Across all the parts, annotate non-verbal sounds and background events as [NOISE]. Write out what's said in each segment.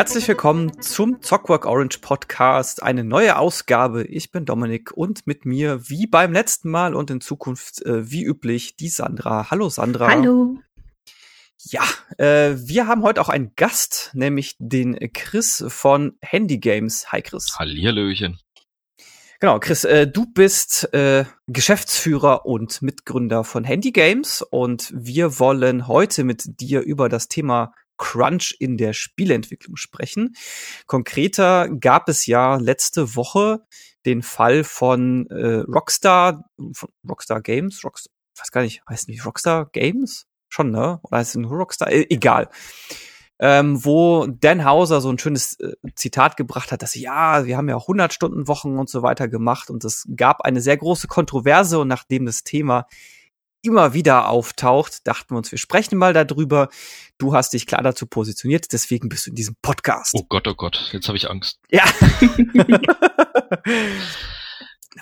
Herzlich willkommen zum Zockwork Orange Podcast, eine neue Ausgabe. Ich bin Dominik und mit mir, wie beim letzten Mal und in Zukunft äh, wie üblich, die Sandra. Hallo Sandra. Hallo. Ja, äh, wir haben heute auch einen Gast, nämlich den Chris von Handy Games. Hi Chris. Hallihallöchen. Genau, Chris, äh, du bist äh, Geschäftsführer und Mitgründer von Handy Games und wir wollen heute mit dir über das Thema Crunch in der Spieleentwicklung sprechen. Konkreter gab es ja letzte Woche den Fall von äh, Rockstar, von Rockstar Games, Rockstar, weiß gar nicht, heißt nicht Rockstar Games? Schon, ne? Oder heißt es Rockstar? E egal. Ähm, wo Dan Hauser so ein schönes äh, Zitat gebracht hat, dass ja, wir haben ja 100 Stunden Wochen und so weiter gemacht und es gab eine sehr große Kontroverse und nachdem das Thema immer wieder auftaucht, dachten wir uns, wir sprechen mal darüber. Du hast dich klar dazu positioniert, deswegen bist du in diesem Podcast. Oh Gott, oh Gott, jetzt habe ich Angst. Ja. [LAUGHS] [LAUGHS]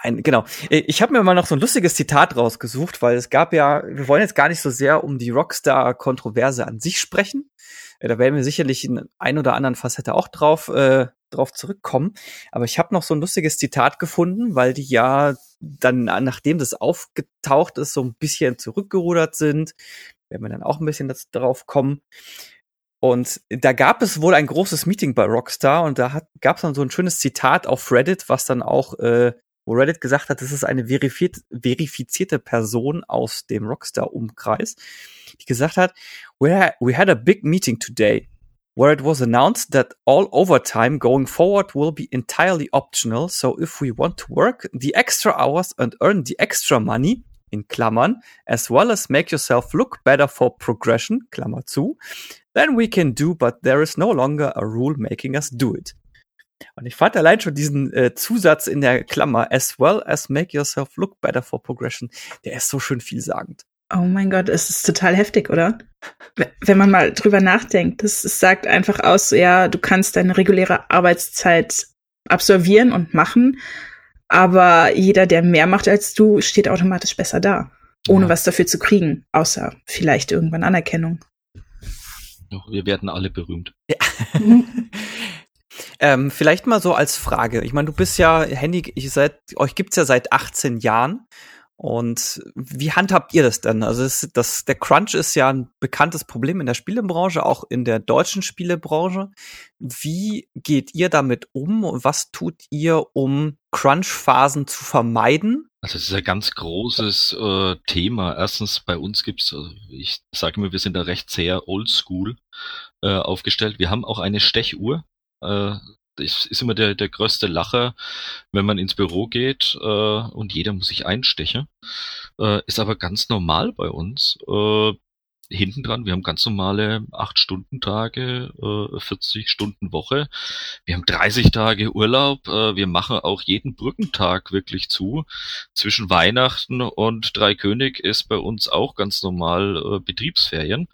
Nein, genau. Ich habe mir mal noch so ein lustiges Zitat rausgesucht, weil es gab ja, wir wollen jetzt gar nicht so sehr um die Rockstar-Kontroverse an sich sprechen. Äh, da werden wir sicherlich in ein oder anderen Facette auch drauf, äh, drauf zurückkommen. Aber ich habe noch so ein lustiges Zitat gefunden, weil die ja dann, nachdem das aufgetaucht ist, so ein bisschen zurückgerudert sind. Werden wir dann auch ein bisschen darauf kommen. Und da gab es wohl ein großes Meeting bei Rockstar und da gab es dann so ein schönes Zitat auf Reddit, was dann auch äh, wo Reddit gesagt hat, das ist eine verifiziert, verifizierte Person aus dem Rockstar-Umkreis, die gesagt hat, we, we had a big meeting today where it was announced that all overtime going forward will be entirely optional. So if we want to work the extra hours and earn the extra money, in Klammern, as well as make yourself look better for progression, Klammer zu, then we can do, but there is no longer a rule making us do it. Und ich fand allein schon diesen äh, Zusatz in der Klammer, as well as make yourself look better for progression, der ist so schön vielsagend. Oh mein Gott, es ist total heftig, oder? Wenn man mal drüber nachdenkt, das, das sagt einfach aus, ja, du kannst deine reguläre Arbeitszeit absolvieren und machen, aber jeder, der mehr macht als du, steht automatisch besser da, ohne ja. was dafür zu kriegen, außer vielleicht irgendwann Anerkennung. Wir werden alle berühmt. Ja. [LAUGHS] [LAUGHS] Ähm, vielleicht mal so als Frage. Ich meine, du bist ja Handy, ich seid, euch gibt's ja seit 18 Jahren. Und wie handhabt ihr das denn? Also das, das, der Crunch ist ja ein bekanntes Problem in der Spielebranche, auch in der deutschen Spielebranche. Wie geht ihr damit um und was tut ihr, um Crunch-Phasen zu vermeiden? Also es ist ein ganz großes äh, Thema. Erstens bei uns gibt's, also ich sage immer, wir sind da recht sehr oldschool äh, aufgestellt. Wir haben auch eine Stechuhr, äh, das ist immer der, der größte Lacher, wenn man ins Büro geht äh, und jeder muss sich einstechen. Äh, ist aber ganz normal bei uns. Äh, hinten dran, wir haben ganz normale 8-Stunden-Tage, äh, 40 Stunden Woche. Wir haben 30 Tage Urlaub. Äh, wir machen auch jeden Brückentag wirklich zu. Zwischen Weihnachten und Dreikönig ist bei uns auch ganz normal äh, Betriebsferien.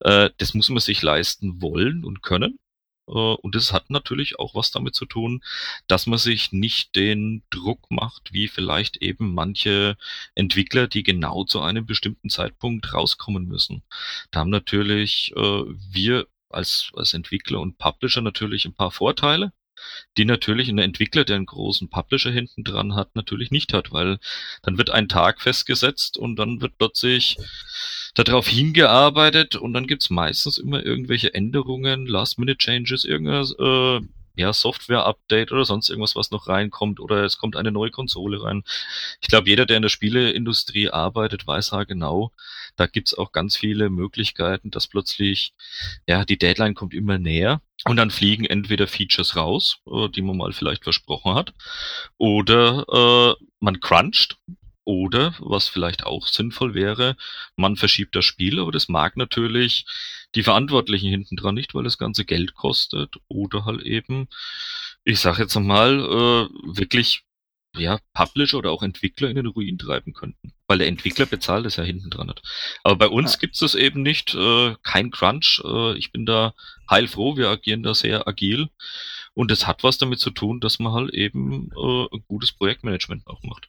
Äh, das muss man sich leisten wollen und können. Äh, und das hat natürlich auch was damit zu tun, dass man sich nicht den Druck macht, wie vielleicht eben manche Entwickler, die genau zu einem bestimmten Zeitpunkt rauskommen müssen. Da haben natürlich äh, wir als, als Entwickler und Publisher natürlich ein paar Vorteile die natürlich ein Entwickler, der einen großen Publisher hinten dran hat, natürlich nicht hat, weil dann wird ein Tag festgesetzt und dann wird plötzlich darauf hingearbeitet und dann gibt's meistens immer irgendwelche Änderungen, Last-Minute-Changes, irgendwas, äh, ja, Software-Update oder sonst irgendwas, was noch reinkommt oder es kommt eine neue Konsole rein. Ich glaube, jeder, der in der Spieleindustrie arbeitet, weiß ja genau, da gibt's auch ganz viele Möglichkeiten, dass plötzlich, ja, die Deadline kommt immer näher und dann fliegen entweder Features raus, äh, die man mal vielleicht versprochen hat, oder äh, man cruncht oder, was vielleicht auch sinnvoll wäre, man verschiebt das Spiel, aber das mag natürlich die Verantwortlichen hinten dran nicht, weil das ganze Geld kostet. Oder halt eben, ich sag jetzt nochmal, äh, wirklich ja, Publisher oder auch Entwickler in den Ruin treiben könnten. Weil der Entwickler bezahlt es ja hinten dran hat. Aber bei uns ja. gibt es das eben nicht, äh, kein Crunch. Äh, ich bin da heilfroh, wir agieren da sehr agil. Und es hat was damit zu tun, dass man halt eben äh, ein gutes Projektmanagement auch macht.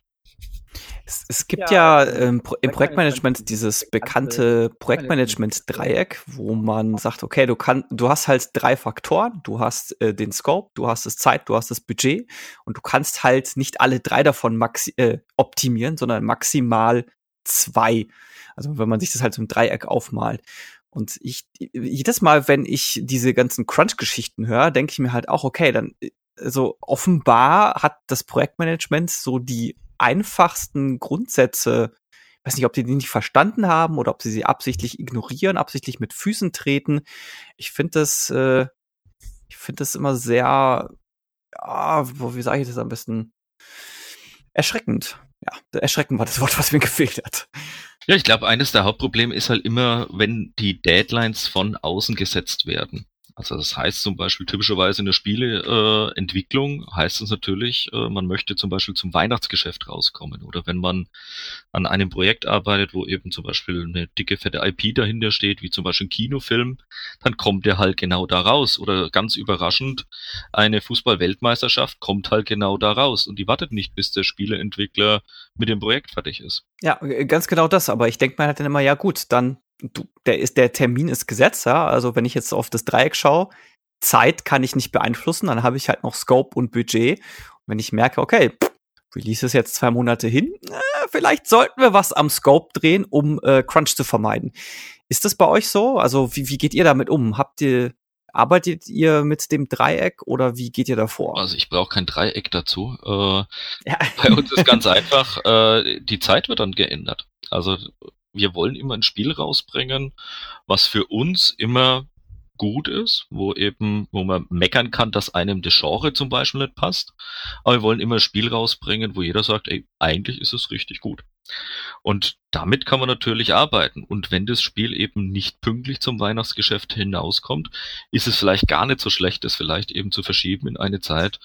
Es, es gibt ja, ja ähm, im Projektmanagement dieses bekannte Projektmanagement-Dreieck, wo man sagt, okay, du kannst, du hast halt drei Faktoren. Du hast äh, den Scope, du hast das Zeit, du hast das Budget und du kannst halt nicht alle drei davon maxi äh, optimieren, sondern maximal zwei. Also wenn man sich das halt so im Dreieck aufmalt. Und ich, jedes Mal, wenn ich diese ganzen Crunch-Geschichten höre, denke ich mir halt auch, okay, dann, äh, so offenbar hat das Projektmanagement so die einfachsten Grundsätze, ich weiß nicht, ob die die nicht verstanden haben oder ob sie sie absichtlich ignorieren, absichtlich mit Füßen treten. Ich finde das, äh, ich finde das immer sehr, ja, wie sage ich das am besten? Erschreckend. Ja, erschreckend war das Wort, was mir gefehlt hat. Ja, ich glaube, eines der Hauptprobleme ist halt immer, wenn die Deadlines von außen gesetzt werden. Also das heißt zum Beispiel typischerweise in der Spieleentwicklung äh, heißt es natürlich, äh, man möchte zum Beispiel zum Weihnachtsgeschäft rauskommen. Oder wenn man an einem Projekt arbeitet, wo eben zum Beispiel eine dicke, fette IP dahinter steht, wie zum Beispiel ein Kinofilm, dann kommt der halt genau da raus. Oder ganz überraschend, eine Fußball-Weltmeisterschaft kommt halt genau da raus. Und die wartet nicht, bis der Spieleentwickler mit dem Projekt fertig ist. Ja, ganz genau das. Aber ich denke mir halt dann immer, ja gut, dann du, der ist, der Termin ist gesetzt, ja. Also wenn ich jetzt auf das Dreieck schaue, Zeit kann ich nicht beeinflussen, dann habe ich halt noch Scope und Budget. Und wenn ich merke, okay, Release ist jetzt zwei Monate hin, äh, vielleicht sollten wir was am Scope drehen, um äh, Crunch zu vermeiden. Ist das bei euch so? Also wie, wie geht ihr damit um? Habt ihr Arbeitet ihr mit dem Dreieck oder wie geht ihr davor? Also ich brauche kein Dreieck dazu. Äh, ja. Bei uns ist [LAUGHS] ganz einfach, äh, die Zeit wird dann geändert. Also wir wollen immer ein Spiel rausbringen, was für uns immer gut ist, wo eben, wo man meckern kann, dass einem das Genre zum Beispiel nicht passt. Aber wir wollen immer ein Spiel rausbringen, wo jeder sagt, ey, eigentlich ist es richtig gut. Und damit kann man natürlich arbeiten. Und wenn das Spiel eben nicht pünktlich zum Weihnachtsgeschäft hinauskommt, ist es vielleicht gar nicht so schlecht, es vielleicht eben zu verschieben in eine Zeit,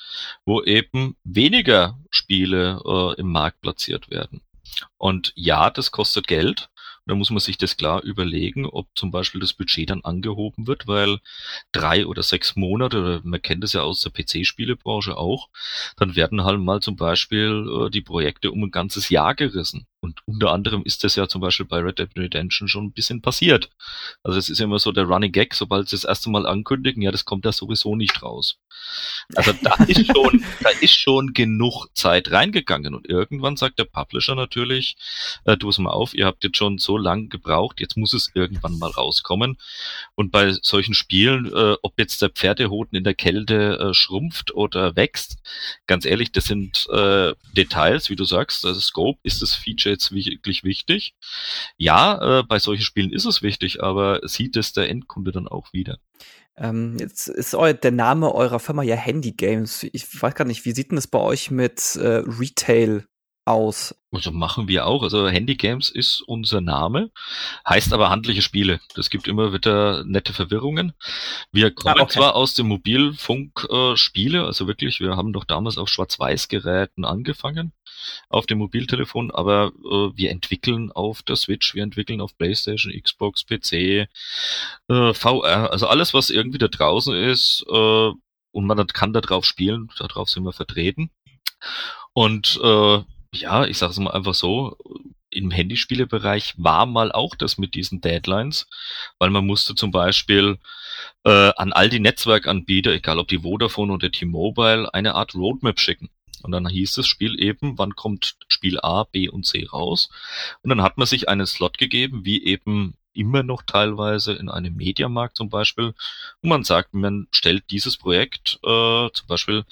wo eben weniger Spiele äh, im Markt platziert werden. Und ja, das kostet Geld. Da muss man sich das klar überlegen, ob zum Beispiel das Budget dann angehoben wird, weil drei oder sechs Monate, oder man kennt es ja aus der PC-Spielebranche auch, dann werden halt mal zum Beispiel äh, die Projekte um ein ganzes Jahr gerissen. Und unter anderem ist das ja zum Beispiel bei Red Dead Redemption schon ein bisschen passiert. Also es ist immer so der Running Gag, sobald sie das erste Mal ankündigen, ja, das kommt da sowieso nicht raus. Also da ist schon, [LAUGHS] da ist schon genug Zeit reingegangen und irgendwann sagt der Publisher natürlich, äh, du es mal auf, ihr habt jetzt schon so lang gebraucht, jetzt muss es irgendwann mal rauskommen. Und bei solchen Spielen, äh, ob jetzt der Pferdehoden in der Kälte äh, schrumpft oder wächst, ganz ehrlich, das sind äh, Details, wie du sagst, also Scope ist das Feature jetzt wirklich wichtig? Ja, äh, bei solchen Spielen ist es wichtig, aber sieht es der Endkunde dann auch wieder? Ähm, jetzt ist eu der Name eurer Firma ja Handy Games. Ich weiß gar nicht, wie sieht denn das bei euch mit äh, Retail aus? Also machen wir auch. Also Handy Games ist unser Name, heißt aber handliche Spiele. Das gibt immer wieder nette Verwirrungen. Wir kommen ah, okay. zwar aus dem Mobilfunk-Spiele, äh, also wirklich, wir haben doch damals auf Schwarz-Weiß-Geräten angefangen, auf dem Mobiltelefon, aber äh, wir entwickeln auf der Switch, wir entwickeln auf PlayStation, Xbox, PC, äh, VR, also alles, was irgendwie da draußen ist äh, und man kann da drauf spielen, darauf sind wir vertreten. Und äh, ja, ich sage es mal einfach so, im Handyspielebereich war mal auch das mit diesen Deadlines, weil man musste zum Beispiel äh, an all die Netzwerkanbieter, egal ob die Vodafone oder T-Mobile, eine Art Roadmap schicken. Und dann hieß das Spiel eben, wann kommt Spiel A, B und C raus. Und dann hat man sich einen Slot gegeben, wie eben immer noch teilweise in einem Mediamarkt zum Beispiel, wo man sagt, man stellt dieses Projekt äh, zum Beispiel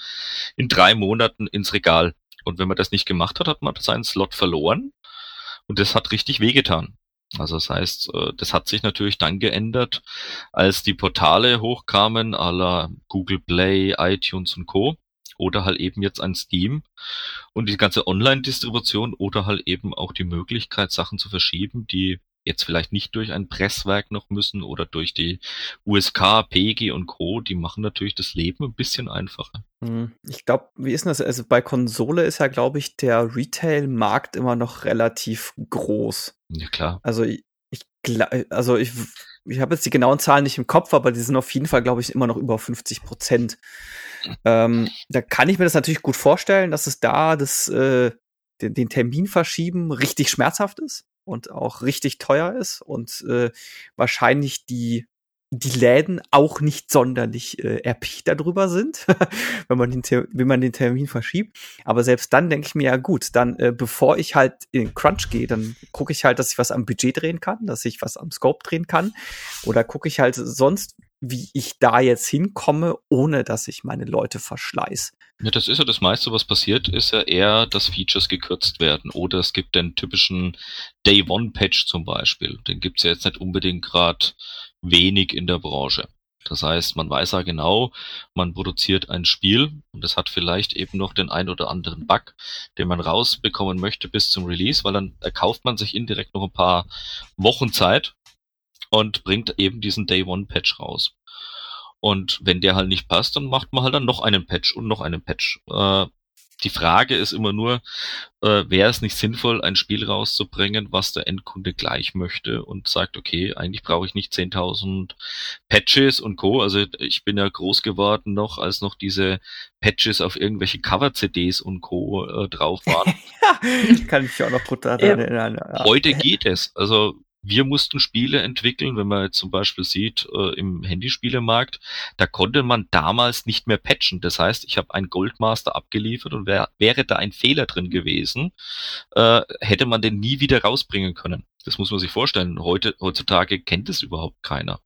in drei Monaten ins Regal. Und wenn man das nicht gemacht hat, hat man seinen Slot verloren. Und das hat richtig wehgetan. Also das heißt, äh, das hat sich natürlich dann geändert, als die Portale hochkamen, aller Google Play, iTunes und Co. Oder halt eben jetzt ein Steam und die ganze Online-Distribution oder halt eben auch die Möglichkeit, Sachen zu verschieben, die jetzt vielleicht nicht durch ein Presswerk noch müssen oder durch die USK, PG und Co., die machen natürlich das Leben ein bisschen einfacher. Hm, ich glaube, wie ist denn das? Also bei Konsole ist ja, glaube ich, der Retail-Markt immer noch relativ groß. Ja, klar. Also ich, ich also ich, ich habe jetzt die genauen Zahlen nicht im Kopf, aber die sind auf jeden Fall, glaube ich, immer noch über 50 Prozent. Ähm, da kann ich mir das natürlich gut vorstellen, dass es da das äh, den, den Termin verschieben richtig schmerzhaft ist und auch richtig teuer ist und äh, wahrscheinlich die die Läden auch nicht sonderlich äh, erpicht darüber sind, [LAUGHS] wenn man den wenn man den Termin verschiebt. Aber selbst dann denke ich mir ja gut, dann äh, bevor ich halt in Crunch gehe, dann gucke ich halt, dass ich was am Budget drehen kann, dass ich was am Scope drehen kann, oder gucke ich halt sonst, wie ich da jetzt hinkomme, ohne dass ich meine Leute verschleiß. Ja, das ist ja das meiste, was passiert, ist ja eher, dass Features gekürzt werden. Oder es gibt den typischen Day One Patch zum Beispiel. Den gibt's ja jetzt nicht unbedingt gerade wenig in der Branche. Das heißt, man weiß ja genau, man produziert ein Spiel und es hat vielleicht eben noch den ein oder anderen Bug, den man rausbekommen möchte bis zum Release, weil dann erkauft man sich indirekt noch ein paar Wochen Zeit und bringt eben diesen Day One Patch raus. Und wenn der halt nicht passt, dann macht man halt dann noch einen Patch und noch einen Patch. Äh, die Frage ist immer nur, äh, wäre es nicht sinnvoll, ein Spiel rauszubringen, was der Endkunde gleich möchte und sagt, okay, eigentlich brauche ich nicht 10.000 Patches und Co. Also ich bin ja groß geworden noch, als noch diese Patches auf irgendwelche Cover-CDs und Co. Äh, drauf waren. [LAUGHS] ja, kann ich auch noch brutal erinnern. Ja. Heute geht es. Also wir mussten Spiele entwickeln, wenn man jetzt zum Beispiel sieht, äh, im Handyspielemarkt, da konnte man damals nicht mehr patchen. Das heißt, ich habe ein Goldmaster abgeliefert und wär, wäre da ein Fehler drin gewesen, äh, hätte man den nie wieder rausbringen können. Das muss man sich vorstellen. Heute, heutzutage kennt es überhaupt keiner.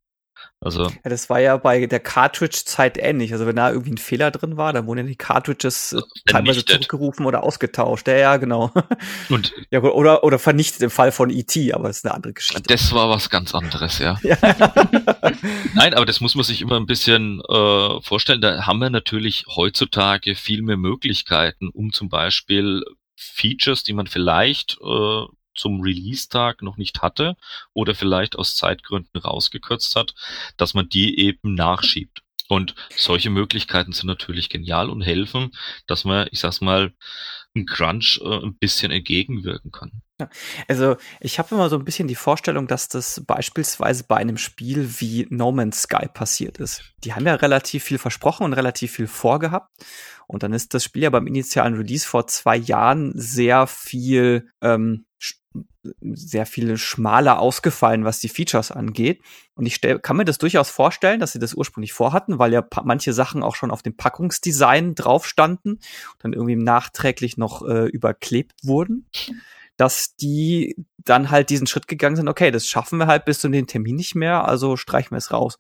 Also ja, das war ja bei der Cartridge-Zeit ähnlich. Also wenn da irgendwie ein Fehler drin war, dann wurden ja die Cartridges äh, teilweise zurückgerufen oder ausgetauscht. Ja, ja, genau. [LAUGHS] Und ja, oder, oder vernichtet im Fall von E.T., aber das ist eine andere Geschichte. Das war was ganz anderes, ja. ja. [LAUGHS] [LAUGHS] Nein, aber das muss man sich immer ein bisschen äh, vorstellen. Da haben wir natürlich heutzutage viel mehr Möglichkeiten, um zum Beispiel Features, die man vielleicht äh, zum Release-Tag noch nicht hatte oder vielleicht aus Zeitgründen rausgekürzt hat, dass man die eben nachschiebt. Und solche Möglichkeiten sind natürlich genial und helfen, dass man, ich sag's mal, ein Crunch äh, ein bisschen entgegenwirken kann. Also ich habe immer so ein bisschen die Vorstellung, dass das beispielsweise bei einem Spiel wie No Man's Sky passiert ist. Die haben ja relativ viel versprochen und relativ viel vorgehabt. Und dann ist das Spiel ja beim initialen Release vor zwei Jahren sehr viel ähm, sehr viel schmaler ausgefallen, was die Features angeht. Und ich stell, kann mir das durchaus vorstellen, dass sie das ursprünglich vorhatten, weil ja manche Sachen auch schon auf dem Packungsdesign drauf standen dann irgendwie nachträglich noch äh, überklebt wurden, dass die dann halt diesen Schritt gegangen sind, okay, das schaffen wir halt bis zu dem Termin nicht mehr, also streichen wir es raus.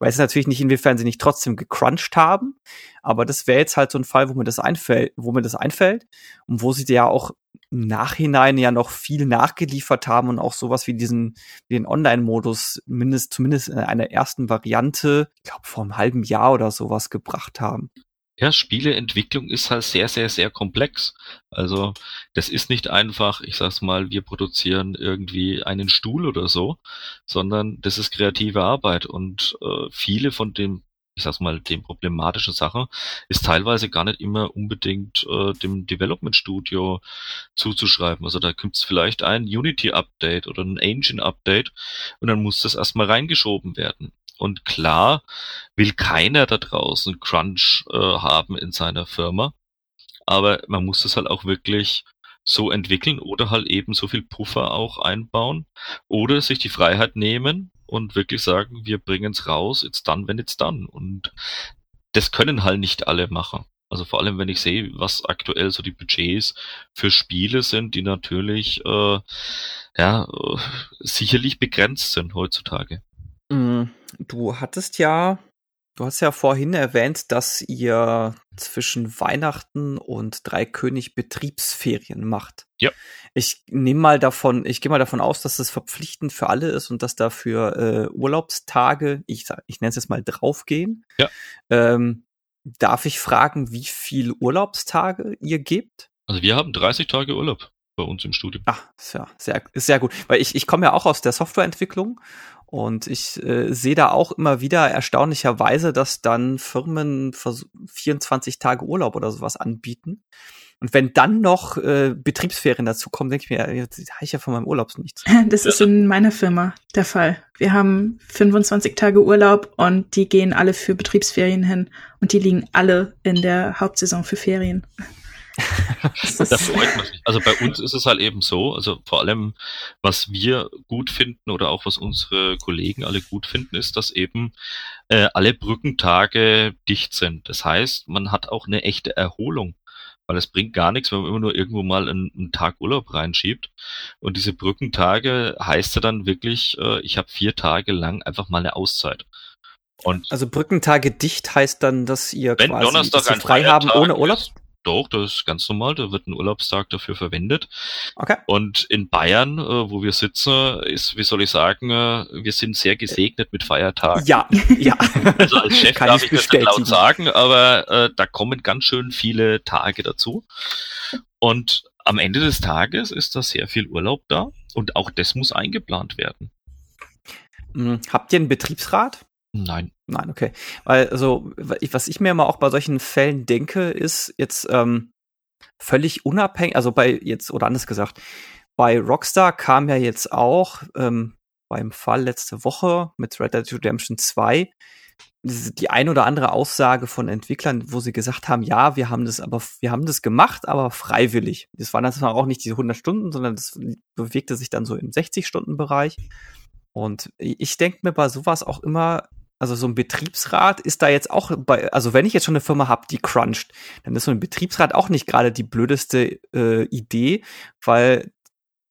Ich weiß natürlich nicht, inwiefern sie nicht trotzdem gecrunched haben, aber das wäre jetzt halt so ein Fall, wo mir das einfällt, wo mir das einfällt und wo sie ja auch im Nachhinein ja noch viel nachgeliefert haben und auch sowas wie diesen den Online-Modus mindest zumindest in einer ersten Variante, ich glaube vor einem halben Jahr oder sowas gebracht haben. Ja, Spieleentwicklung ist halt sehr, sehr, sehr komplex. Also das ist nicht einfach, ich sag's mal, wir produzieren irgendwie einen Stuhl oder so, sondern das ist kreative Arbeit und äh, viele von dem ich sag's mal, dem problematischen Sachen ist teilweise gar nicht immer unbedingt äh, dem Development Studio zuzuschreiben. Also da gibt's vielleicht ein Unity Update oder ein Engine Update und dann muss das erstmal reingeschoben werden. Und klar will keiner da draußen Crunch äh, haben in seiner Firma, aber man muss das halt auch wirklich so entwickeln oder halt eben so viel Puffer auch einbauen oder sich die Freiheit nehmen und wirklich sagen, wir bringen es raus, it's done, wenn it's done. Und das können halt nicht alle machen. Also vor allem, wenn ich sehe, was aktuell so die Budgets für Spiele sind, die natürlich äh, ja äh, sicherlich begrenzt sind heutzutage. Mhm. Du hattest ja, du hast ja vorhin erwähnt, dass ihr zwischen Weihnachten und Dreikönig Betriebsferien macht. Ja. Ich nehme mal davon, ich gehe mal davon aus, dass das verpflichtend für alle ist und dass dafür äh, Urlaubstage, ich, ich nenne es jetzt mal draufgehen. Ja. Ähm, darf ich fragen, wie viel Urlaubstage ihr gebt? Also wir haben 30 Tage Urlaub bei uns im Studium. Ach, ist ja sehr, ist sehr gut. Weil ich, ich komme ja auch aus der Softwareentwicklung und ich äh, sehe da auch immer wieder erstaunlicherweise, dass dann Firmen 24 Tage Urlaub oder sowas anbieten. Und wenn dann noch äh, Betriebsferien dazu kommen, denke ich mir, jetzt habe ich ja von meinem Urlaub nichts. [LAUGHS] Das ist in meiner Firma der Fall. Wir haben 25 Tage Urlaub und die gehen alle für Betriebsferien hin und die liegen alle in der Hauptsaison für Ferien. [LAUGHS] da freut man sich. Also bei uns ist es halt eben so, also vor allem, was wir gut finden oder auch was unsere Kollegen alle gut finden, ist, dass eben äh, alle Brückentage dicht sind. Das heißt, man hat auch eine echte Erholung. Weil es bringt gar nichts, wenn man immer nur irgendwo mal einen, einen Tag Urlaub reinschiebt. Und diese Brückentage heißt ja dann wirklich, äh, ich habe vier Tage lang einfach mal eine Auszeit. Und also Brückentage dicht heißt dann, dass ihr wenn quasi Donnerstag dass frei haben ohne Urlaub? Ist, doch, das ist ganz normal. Da wird ein Urlaubstag dafür verwendet. Okay. Und in Bayern, äh, wo wir sitzen, ist, wie soll ich sagen, äh, wir sind sehr gesegnet mit Feiertagen. Ja, [LAUGHS] ja. Also als Chef Kann darf ich, ich das nicht laut sagen, aber äh, da kommen ganz schön viele Tage dazu. Und am Ende des Tages ist da sehr viel Urlaub da und auch das muss eingeplant werden. Hm, habt ihr einen Betriebsrat? Nein. Nein, okay. Weil, also, was ich mir immer auch bei solchen Fällen denke, ist jetzt ähm, völlig unabhängig, also bei jetzt, oder anders gesagt, bei Rockstar kam ja jetzt auch ähm, beim Fall letzte Woche mit Red Dead Redemption 2 die ein oder andere Aussage von Entwicklern, wo sie gesagt haben, ja, wir haben das aber, wir haben das gemacht, aber freiwillig. Das waren dann auch nicht diese 100 Stunden, sondern das bewegte sich dann so im 60-Stunden-Bereich. Und ich denke mir bei sowas auch immer, also so ein Betriebsrat ist da jetzt auch bei, also wenn ich jetzt schon eine Firma habe, die cruncht, dann ist so ein Betriebsrat auch nicht gerade die blödeste äh, Idee, weil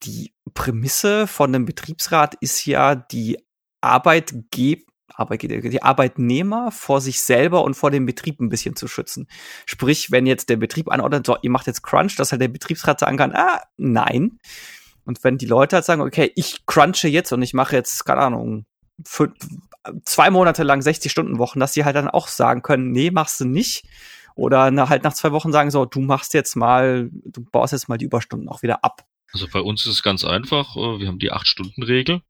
die Prämisse von einem Betriebsrat ist ja die Arbeitgeber die Arbeitnehmer vor sich selber und vor dem Betrieb ein bisschen zu schützen. Sprich, wenn jetzt der Betrieb anordnet, so, ihr macht jetzt Crunch, dass halt der Betriebsrat sagen kann, ah, nein. Und wenn die Leute halt sagen, okay, ich crunche jetzt und ich mache jetzt, keine Ahnung, fünf, zwei Monate lang 60-Stunden-Wochen, dass die halt dann auch sagen können, nee, machst du nicht. Oder na, halt nach zwei Wochen sagen so, du machst jetzt mal, du baust jetzt mal die Überstunden auch wieder ab. Also bei uns ist es ganz einfach. Äh, wir haben die Acht-Stunden-Regel.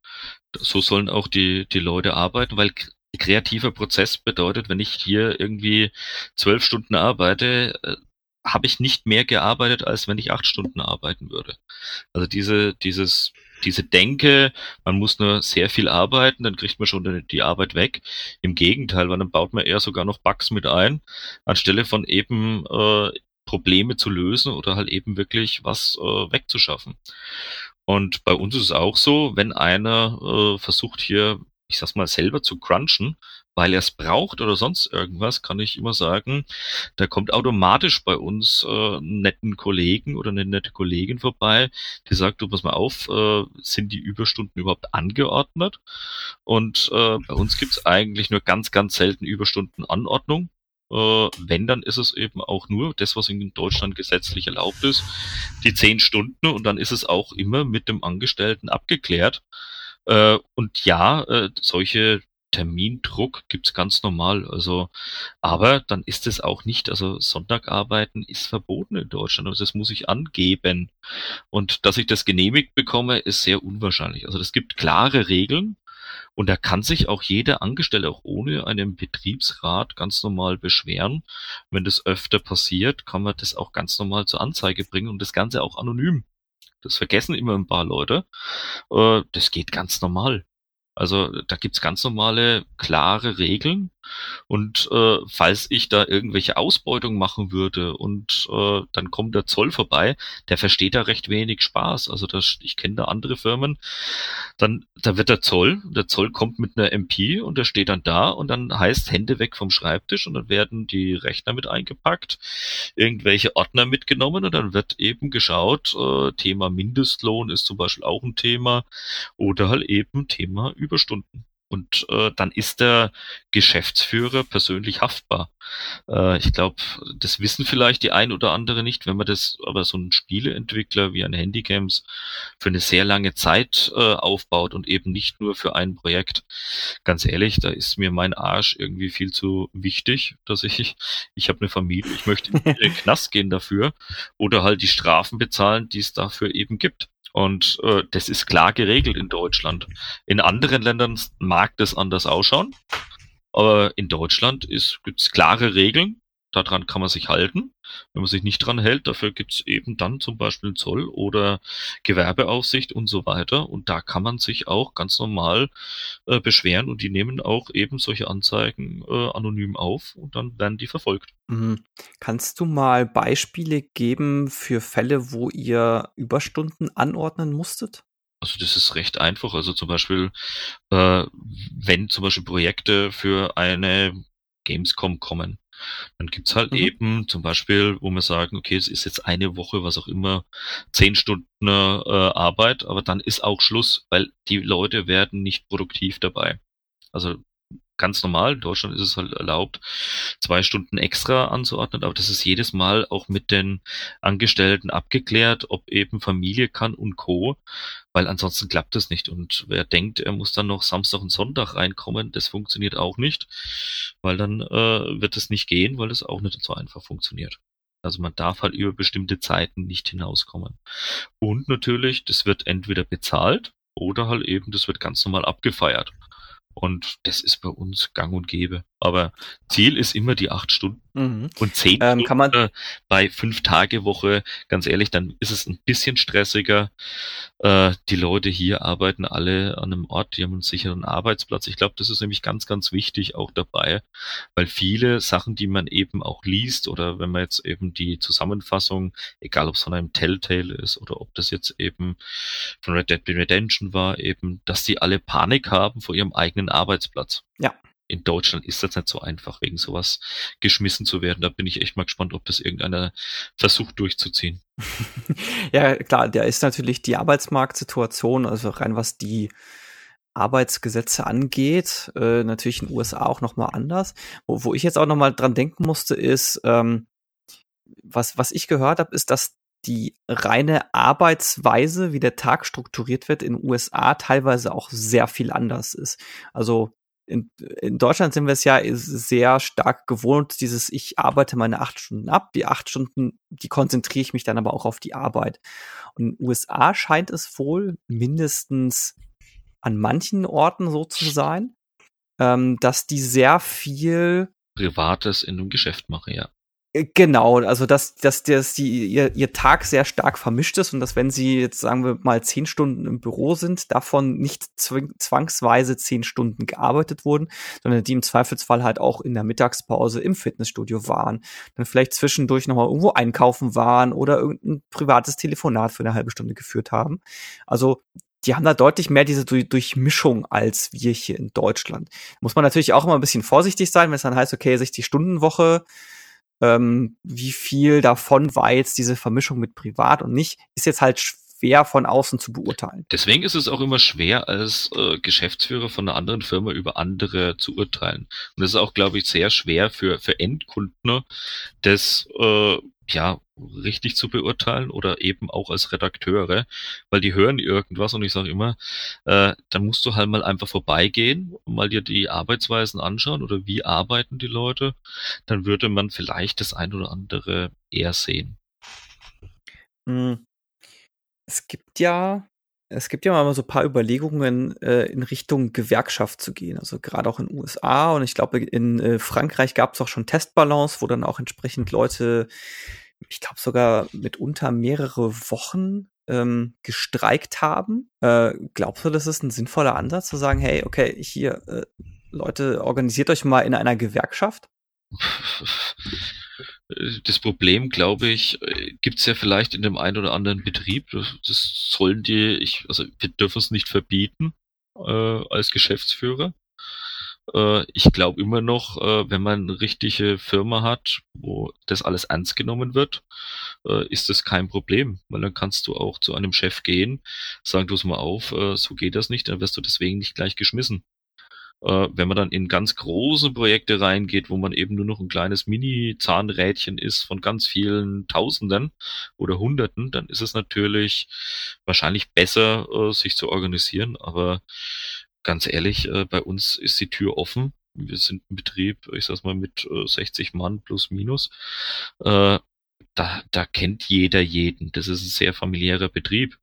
So sollen auch die, die Leute arbeiten, weil kreativer Prozess bedeutet, wenn ich hier irgendwie zwölf Stunden arbeite, äh, habe ich nicht mehr gearbeitet, als wenn ich acht Stunden arbeiten würde. Also diese, dieses, diese Denke, man muss nur sehr viel arbeiten, dann kriegt man schon die Arbeit weg. Im Gegenteil, weil dann baut man eher sogar noch Bugs mit ein, anstelle von eben äh, Probleme zu lösen oder halt eben wirklich was äh, wegzuschaffen. Und bei uns ist es auch so, wenn einer äh, versucht hier, ich sag's mal, selber zu crunchen, weil er es braucht oder sonst irgendwas, kann ich immer sagen, da kommt automatisch bei uns äh, einen netten Kollegen oder eine nette Kollegin vorbei, die sagt, du pass mal auf, äh, sind die Überstunden überhaupt angeordnet? Und äh, bei uns gibt's eigentlich nur ganz, ganz selten Überstundenanordnung. Äh, wenn, dann ist es eben auch nur das, was in Deutschland gesetzlich erlaubt ist, die zehn Stunden und dann ist es auch immer mit dem Angestellten abgeklärt. Äh, und ja, äh, solche Termindruck gibt's ganz normal. Also, aber dann ist es auch nicht, also Sonntagarbeiten ist verboten in Deutschland. Also das muss ich angeben. Und dass ich das genehmigt bekomme, ist sehr unwahrscheinlich. Also es gibt klare Regeln und da kann sich auch jeder Angestellte auch ohne einen Betriebsrat ganz normal beschweren. Wenn das öfter passiert, kann man das auch ganz normal zur Anzeige bringen und das Ganze auch anonym. Das vergessen immer ein paar Leute. Äh, das geht ganz normal. Also da gibt's ganz normale, klare Regeln. Und äh, falls ich da irgendwelche Ausbeutung machen würde und äh, dann kommt der Zoll vorbei, der versteht da recht wenig Spaß. Also das, ich kenne da andere Firmen, dann da wird der Zoll, der Zoll kommt mit einer MP und der steht dann da und dann heißt Hände weg vom Schreibtisch und dann werden die Rechner mit eingepackt, irgendwelche Ordner mitgenommen und dann wird eben geschaut, äh, Thema Mindestlohn ist zum Beispiel auch ein Thema oder halt eben Thema Überstunden. Und äh, dann ist der Geschäftsführer persönlich haftbar. Äh, ich glaube, das wissen vielleicht die ein oder andere nicht, wenn man das aber so ein Spieleentwickler wie ein Handygames für eine sehr lange Zeit äh, aufbaut und eben nicht nur für ein Projekt. Ganz ehrlich, da ist mir mein Arsch irgendwie viel zu wichtig, dass ich, ich habe eine Familie, ich möchte in den [LAUGHS] Knast gehen dafür oder halt die Strafen bezahlen, die es dafür eben gibt. Und äh, das ist klar geregelt in Deutschland. In anderen Ländern mag das anders ausschauen, aber in Deutschland gibt es klare Regeln daran kann man sich halten. Wenn man sich nicht dran hält, dafür gibt's eben dann zum Beispiel Zoll oder Gewerbeaufsicht und so weiter. Und da kann man sich auch ganz normal äh, beschweren und die nehmen auch eben solche Anzeigen äh, anonym auf und dann werden die verfolgt. Mhm. Kannst du mal Beispiele geben für Fälle, wo ihr Überstunden anordnen musstet? Also das ist recht einfach. Also zum Beispiel, äh, wenn zum Beispiel Projekte für eine Gamescom kommen, dann gibt's halt mhm. eben zum Beispiel, wo wir sagen, okay, es ist jetzt eine Woche, was auch immer, zehn Stunden äh, Arbeit, aber dann ist auch Schluss, weil die Leute werden nicht produktiv dabei. Also ganz normal. In Deutschland ist es halt erlaubt, zwei Stunden extra anzuordnen, aber das ist jedes Mal auch mit den Angestellten abgeklärt, ob eben Familie kann und Co., weil ansonsten klappt das nicht. Und wer denkt, er muss dann noch Samstag und Sonntag reinkommen, das funktioniert auch nicht, weil dann äh, wird es nicht gehen, weil es auch nicht so einfach funktioniert. Also man darf halt über bestimmte Zeiten nicht hinauskommen. Und natürlich, das wird entweder bezahlt oder halt eben, das wird ganz normal abgefeiert. Und das ist bei uns gang und gäbe. Aber Ziel ist immer die acht Stunden. Mhm. Und zehn ähm, kann man bei fünf Tage Woche, ganz ehrlich, dann ist es ein bisschen stressiger. Äh, die Leute hier arbeiten alle an einem Ort, die haben einen sicheren Arbeitsplatz. Ich glaube, das ist nämlich ganz, ganz wichtig auch dabei, weil viele Sachen, die man eben auch liest oder wenn man jetzt eben die Zusammenfassung, egal ob es von einem Telltale ist oder ob das jetzt eben von Red Dead Redemption war, eben, dass die alle Panik haben vor ihrem eigenen Arbeitsplatz. Ja in Deutschland ist das nicht so einfach, wegen sowas geschmissen zu werden. Da bin ich echt mal gespannt, ob das irgendeiner versucht durchzuziehen. [LAUGHS] ja, klar, da ist natürlich die Arbeitsmarktsituation, also rein was die Arbeitsgesetze angeht, äh, natürlich in den USA auch nochmal anders. Wo, wo ich jetzt auch nochmal dran denken musste, ist, ähm, was, was ich gehört habe, ist, dass die reine Arbeitsweise, wie der Tag strukturiert wird, in den USA teilweise auch sehr viel anders ist. Also in, in Deutschland sind wir es ja sehr stark gewohnt, dieses ich arbeite meine acht Stunden ab, die acht Stunden, die konzentriere ich mich dann aber auch auf die Arbeit. Und in den USA scheint es wohl mindestens an manchen Orten so zu sein, ähm, dass die sehr viel Privates in einem Geschäft machen, ja. Äh, genau, also dass, dass, dass die, ihr, ihr Tag sehr stark vermischt ist und dass wenn sie jetzt sagen wir mal zehn Stunden im Büro sind, davon nicht zwangsweise zehn Stunden gearbeitet wurden, sondern die im Zweifelsfall halt auch in der Mittagspause im Fitnessstudio waren, dann vielleicht zwischendurch nochmal irgendwo einkaufen waren oder irgendein privates Telefonat für eine halbe Stunde geführt haben. Also die haben da deutlich mehr diese Durchmischung als wir hier in Deutschland. Muss man natürlich auch immer ein bisschen vorsichtig sein, wenn es dann heißt, okay, 60-Stunden-Woche, ähm, wie viel davon war jetzt diese Vermischung mit privat und nicht, ist jetzt halt schwer von außen zu beurteilen. Deswegen ist es auch immer schwer, als äh, Geschäftsführer von einer anderen Firma über andere zu urteilen. Und das ist auch, glaube ich, sehr schwer für, für Endkunden, das äh, ja richtig zu beurteilen oder eben auch als Redakteure, weil die hören irgendwas und ich sage immer, äh, dann musst du halt mal einfach vorbeigehen und mal dir die Arbeitsweisen anschauen oder wie arbeiten die Leute, dann würde man vielleicht das ein oder andere eher sehen. Hm. Es gibt ja es gibt ja mal so ein paar Überlegungen, äh, in Richtung Gewerkschaft zu gehen. Also gerade auch in den USA und ich glaube, in äh, Frankreich gab es auch schon Testbalance, wo dann auch entsprechend Leute, ich glaube sogar mitunter mehrere Wochen ähm, gestreikt haben. Äh, glaubst du, das ist ein sinnvoller Ansatz, zu sagen, hey, okay, hier, äh, Leute, organisiert euch mal in einer Gewerkschaft? [LAUGHS] Das Problem, glaube ich, gibt's ja vielleicht in dem einen oder anderen Betrieb. Das sollen die, ich, also wir dürfen es nicht verbieten äh, als Geschäftsführer. Äh, ich glaube immer noch, äh, wenn man eine richtige Firma hat, wo das alles ernst genommen wird, äh, ist das kein Problem, weil dann kannst du auch zu einem Chef gehen, sagen du es mal auf, so geht das nicht, dann wirst du deswegen nicht gleich geschmissen. Wenn man dann in ganz große Projekte reingeht, wo man eben nur noch ein kleines Mini-Zahnrädchen ist von ganz vielen Tausenden oder Hunderten, dann ist es natürlich wahrscheinlich besser, sich zu organisieren. Aber ganz ehrlich, äh, bei uns ist die Tür offen. Wir sind ein Betrieb, ich sag's mal, mit 60 Mann plus minus. da, da kennt jeder jeden. Das ist ein sehr familiärer Betrieb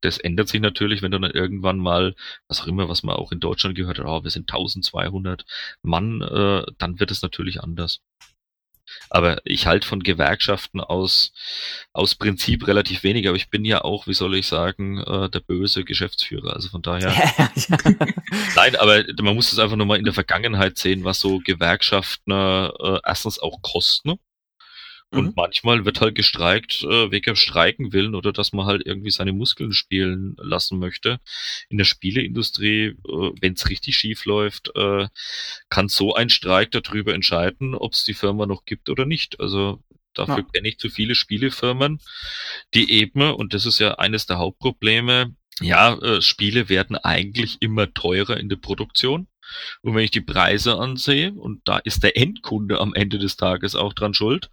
das ändert sich natürlich, wenn du dann irgendwann mal, was auch immer, was man auch in Deutschland gehört hat, oh, wir sind 1200 Mann, äh, dann wird es natürlich anders. Aber ich halte von Gewerkschaften aus, aus Prinzip relativ wenig, aber ich bin ja auch, wie soll ich sagen, äh, der böse Geschäftsführer. Also von daher. [LAUGHS] Nein, aber man muss es einfach nur mal in der Vergangenheit sehen, was so Gewerkschaften äh, erstens auch kosten. Und mhm. manchmal wird halt gestreikt äh, wegen Streiken willen oder dass man halt irgendwie seine Muskeln spielen lassen möchte. In der Spieleindustrie, äh, wenn es richtig schief läuft, äh, kann so ein Streik darüber entscheiden, ob es die Firma noch gibt oder nicht. Also dafür ja. kenne ich zu viele Spielefirmen, die eben, und das ist ja eines der Hauptprobleme, ja, äh, Spiele werden eigentlich immer teurer in der Produktion. Und wenn ich die Preise ansehe, und da ist der Endkunde am Ende des Tages auch dran schuld,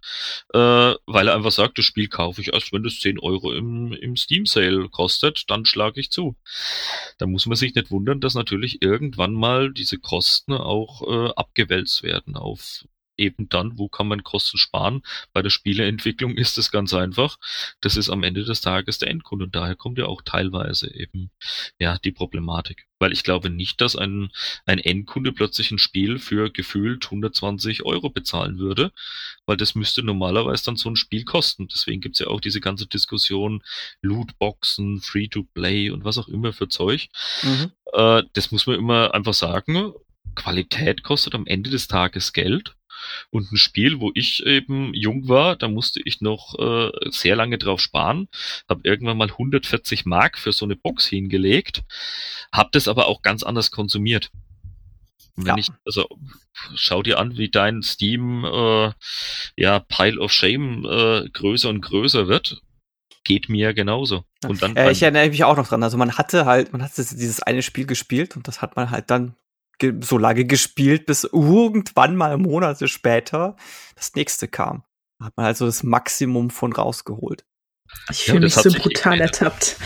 äh, weil er einfach sagt, das Spiel kaufe ich erst, wenn das 10 Euro im, im Steam Sale kostet, dann schlage ich zu. Da muss man sich nicht wundern, dass natürlich irgendwann mal diese Kosten auch äh, abgewälzt werden auf eben dann, wo kann man Kosten sparen? Bei der Spieleentwicklung [LAUGHS] ist es ganz einfach. Das ist am Ende des Tages der Endkunde und daher kommt ja auch teilweise eben ja die Problematik. Weil ich glaube nicht, dass ein, ein Endkunde plötzlich ein Spiel für gefühlt 120 Euro bezahlen würde, weil das müsste normalerweise dann so ein Spiel kosten. Deswegen gibt's ja auch diese ganze Diskussion Lootboxen, Free-to-Play und was auch immer für Zeug. Mhm. Äh, das muss man immer einfach sagen. Qualität kostet am Ende des Tages Geld und ein Spiel, wo ich eben jung war, da musste ich noch äh, sehr lange drauf sparen, habe irgendwann mal 140 Mark für so eine Box hingelegt, habe das aber auch ganz anders konsumiert. Wenn ja. ich, also schau dir an, wie dein Steam äh, ja Pile of Shame äh, größer und größer wird geht mir genauso. Und dann äh, ich erinnere mich auch noch dran. Also man hatte halt, man hatte dieses eine Spiel gespielt und das hat man halt dann so lange gespielt, bis irgendwann mal Monate später das nächste kam. Da hat man also das Maximum von rausgeholt. Ich fühle ja, mich so brutal ertappt.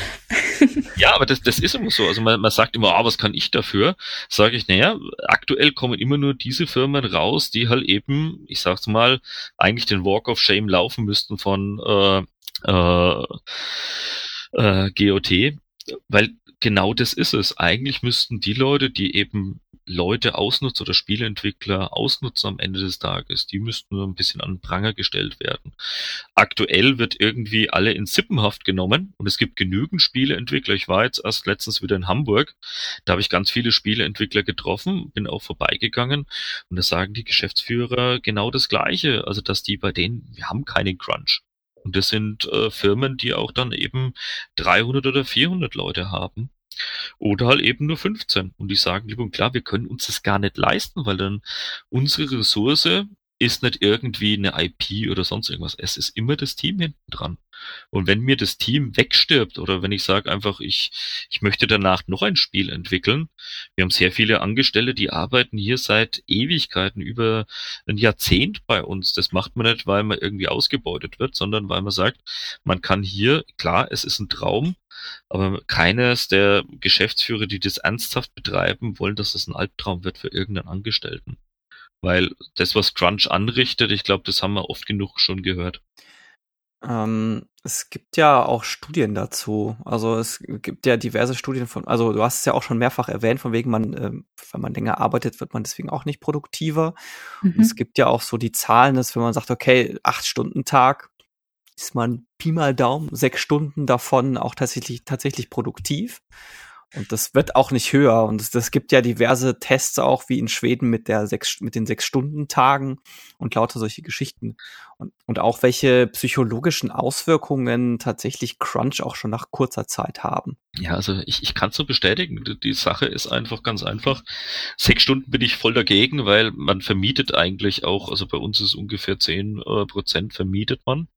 Ja, aber das, das ist immer so. Also man, man sagt immer, ah, was kann ich dafür? Sage ich, naja, aktuell kommen immer nur diese Firmen raus, die halt eben, ich sag's mal, eigentlich den Walk of Shame laufen müssten von äh, äh, äh, GOT, weil genau das ist es. Eigentlich müssten die Leute, die eben Leute ausnutzen oder Spieleentwickler ausnutzen am Ende des Tages, die müssten nur ein bisschen an den Pranger gestellt werden. Aktuell wird irgendwie alle in Sippenhaft genommen und es gibt genügend Spieleentwickler. Ich war jetzt erst letztens wieder in Hamburg, da habe ich ganz viele Spieleentwickler getroffen, bin auch vorbeigegangen und da sagen die Geschäftsführer genau das Gleiche, also dass die bei denen, wir haben keinen Crunch. Und das sind äh, Firmen, die auch dann eben 300 oder 400 Leute haben. Oder halt eben nur 15. Und die sagen lieber, klar, wir können uns das gar nicht leisten, weil dann unsere Ressource ist nicht irgendwie eine IP oder sonst irgendwas. Es ist immer das Team hinten dran. Und wenn mir das Team wegstirbt oder wenn ich sage einfach, ich, ich möchte danach noch ein Spiel entwickeln, wir haben sehr viele Angestellte, die arbeiten hier seit Ewigkeiten, über ein Jahrzehnt bei uns. Das macht man nicht, weil man irgendwie ausgebeutet wird, sondern weil man sagt, man kann hier, klar, es ist ein Traum, aber keines der Geschäftsführer, die das ernsthaft betreiben, wollen, dass es ein Albtraum wird für irgendeinen Angestellten. Weil das, was Crunch anrichtet, ich glaube, das haben wir oft genug schon gehört. Ähm, es gibt ja auch Studien dazu. Also es gibt ja diverse Studien von, also du hast es ja auch schon mehrfach erwähnt, von wegen man, äh, wenn man länger arbeitet, wird man deswegen auch nicht produktiver. Mhm. Und es gibt ja auch so die Zahlen, dass wenn man sagt, okay, acht Stunden Tag, ist man Pi mal Daumen, sechs Stunden davon auch tatsächlich, tatsächlich produktiv. Und das wird auch nicht höher. Und es, gibt ja diverse Tests auch, wie in Schweden mit der sechs, mit den sechs Stunden Tagen und lauter solche Geschichten. Und, und auch welche psychologischen Auswirkungen tatsächlich Crunch auch schon nach kurzer Zeit haben. Ja, also ich, ich kann es so bestätigen. Die Sache ist einfach ganz einfach. Sechs Stunden bin ich voll dagegen, weil man vermietet eigentlich auch, also bei uns ist ungefähr zehn äh, Prozent vermietet man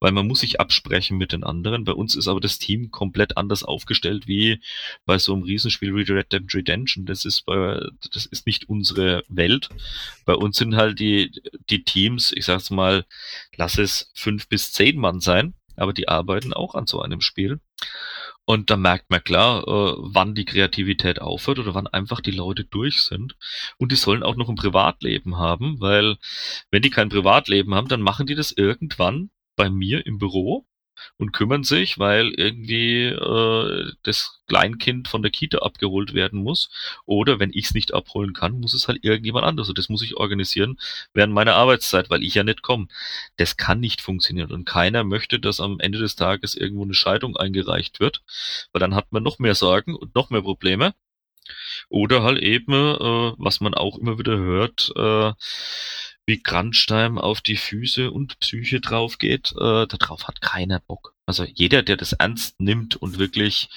weil man muss sich absprechen mit den anderen. Bei uns ist aber das Team komplett anders aufgestellt wie bei so einem Riesenspiel wie Red Dead Redemption. Das ist bei, das ist nicht unsere Welt. Bei uns sind halt die, die Teams, ich sag's mal, lass es fünf bis zehn Mann sein, aber die arbeiten auch an so einem Spiel. Und da merkt man klar, äh, wann die Kreativität aufhört oder wann einfach die Leute durch sind. Und die sollen auch noch ein Privatleben haben, weil wenn die kein Privatleben haben, dann machen die das irgendwann bei mir im Büro und kümmern sich, weil irgendwie äh, das Kleinkind von der Kita abgeholt werden muss. Oder wenn ich es nicht abholen kann, muss es halt irgendjemand anders. Und das muss ich organisieren während meiner Arbeitszeit, weil ich ja nicht komme. Das kann nicht funktionieren. Und keiner möchte, dass am Ende des Tages irgendwo eine Scheidung eingereicht wird, weil dann hat man noch mehr Sorgen und noch mehr Probleme. Oder halt eben, äh, was man auch immer wieder hört, äh, wie Grandstein auf die Füße und Psyche drauf geht, äh, darauf hat keiner Bock. Also jeder, der das ernst nimmt und wirklich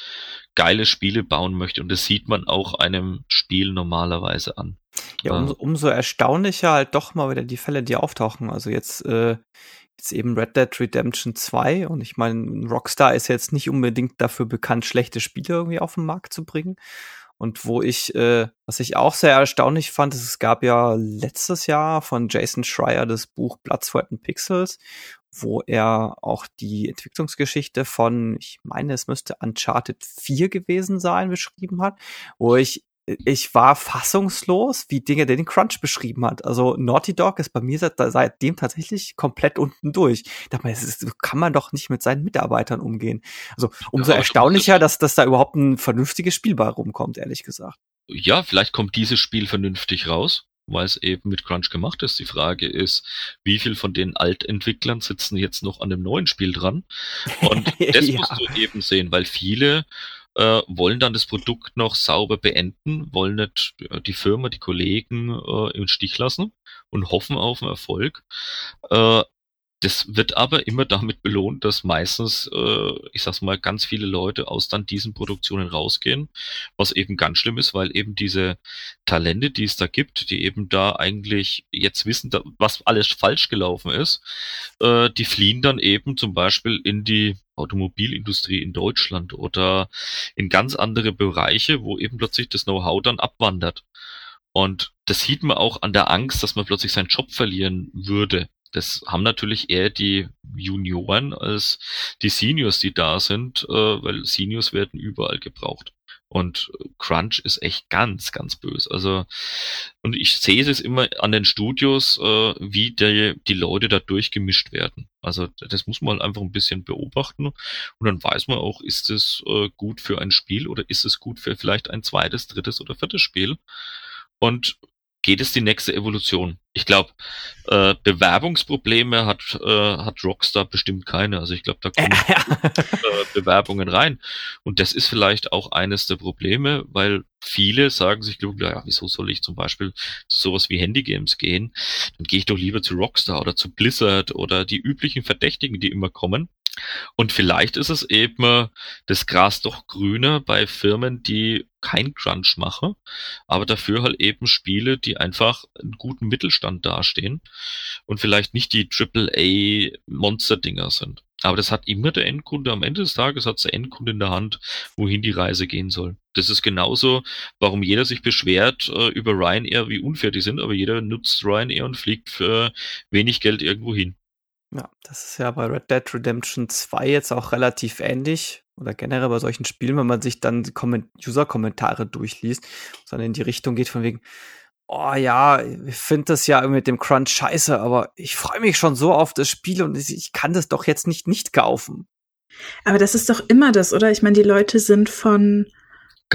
geile Spiele bauen möchte, und das sieht man auch einem Spiel normalerweise an. Ja, umso, umso erstaunlicher halt doch mal wieder die Fälle, die auftauchen. Also jetzt, äh, jetzt eben Red Dead Redemption 2 und ich meine, Rockstar ist jetzt nicht unbedingt dafür bekannt, schlechte Spiele irgendwie auf den Markt zu bringen. Und wo ich, äh, was ich auch sehr erstaunlich fand, ist, es gab ja letztes Jahr von Jason Schreier das Buch Blood, Sweat and Pixels, wo er auch die Entwicklungsgeschichte von, ich meine, es müsste Uncharted 4 gewesen sein, beschrieben hat, wo ich ich war fassungslos, wie Dinge den Crunch beschrieben hat. Also Naughty Dog ist bei mir seit, seitdem tatsächlich komplett unten durch. Ich dachte mal, das ist, kann man doch nicht mit seinen Mitarbeitern umgehen. Also umso ja, erstaunlicher, dass, dass da überhaupt ein vernünftiges Spiel bei rumkommt, ehrlich gesagt. Ja, vielleicht kommt dieses Spiel vernünftig raus weil es eben mit Crunch gemacht ist. Die Frage ist, wie viel von den Altentwicklern sitzen jetzt noch an dem neuen Spiel dran? [LAUGHS] Und das ja. musst du eben sehen, weil viele äh, wollen dann das Produkt noch sauber beenden, wollen nicht äh, die Firma, die Kollegen äh, im Stich lassen und hoffen auf einen Erfolg. Äh, das wird aber immer damit belohnt, dass meistens, äh, ich sag's mal, ganz viele Leute aus dann diesen Produktionen rausgehen, was eben ganz schlimm ist, weil eben diese Talente, die es da gibt, die eben da eigentlich jetzt wissen, was alles falsch gelaufen ist, äh, die fliehen dann eben zum Beispiel in die Automobilindustrie in Deutschland oder in ganz andere Bereiche, wo eben plötzlich das Know-how dann abwandert. Und das sieht man auch an der Angst, dass man plötzlich seinen Job verlieren würde. Das haben natürlich eher die Junioren als die Seniors, die da sind, äh, weil Seniors werden überall gebraucht. Und Crunch ist echt ganz, ganz böse. Also, und ich sehe es immer an den Studios, äh, wie die, die Leute da durchgemischt werden. Also, das muss man einfach ein bisschen beobachten. Und dann weiß man auch, ist es äh, gut für ein Spiel oder ist es gut für vielleicht ein zweites, drittes oder viertes Spiel. Und geht es die nächste Evolution. Ich glaube, äh, Bewerbungsprobleme hat, äh, hat Rockstar bestimmt keine. Also ich glaube, da kommen [LAUGHS] äh, Bewerbungen rein. Und das ist vielleicht auch eines der Probleme, weil viele sagen sich, ja, wieso soll ich zum Beispiel zu sowas wie Handygames gehen? Dann gehe ich doch lieber zu Rockstar oder zu Blizzard oder die üblichen Verdächtigen, die immer kommen. Und vielleicht ist es eben das Gras doch grüner bei Firmen, die kein Crunch machen, aber dafür halt eben Spiele, die einfach einen guten Mittelstand dastehen und vielleicht nicht die AAA Monster-Dinger sind. Aber das hat immer der Endkunde, am Ende des Tages hat der Endkunde in der Hand, wohin die Reise gehen soll. Das ist genauso, warum jeder sich beschwert äh, über Ryanair, wie unfair die sind, aber jeder nutzt Ryanair und fliegt für wenig Geld irgendwo hin. Ja, das ist ja bei Red Dead Redemption 2 jetzt auch relativ ähnlich oder generell bei solchen Spielen, wenn man sich dann User-Kommentare durchliest, dann in die Richtung geht von wegen, oh ja, ich finde das ja mit dem Crunch scheiße, aber ich freue mich schon so auf das Spiel und ich kann das doch jetzt nicht nicht kaufen. Aber das ist doch immer das, oder? Ich meine, die Leute sind von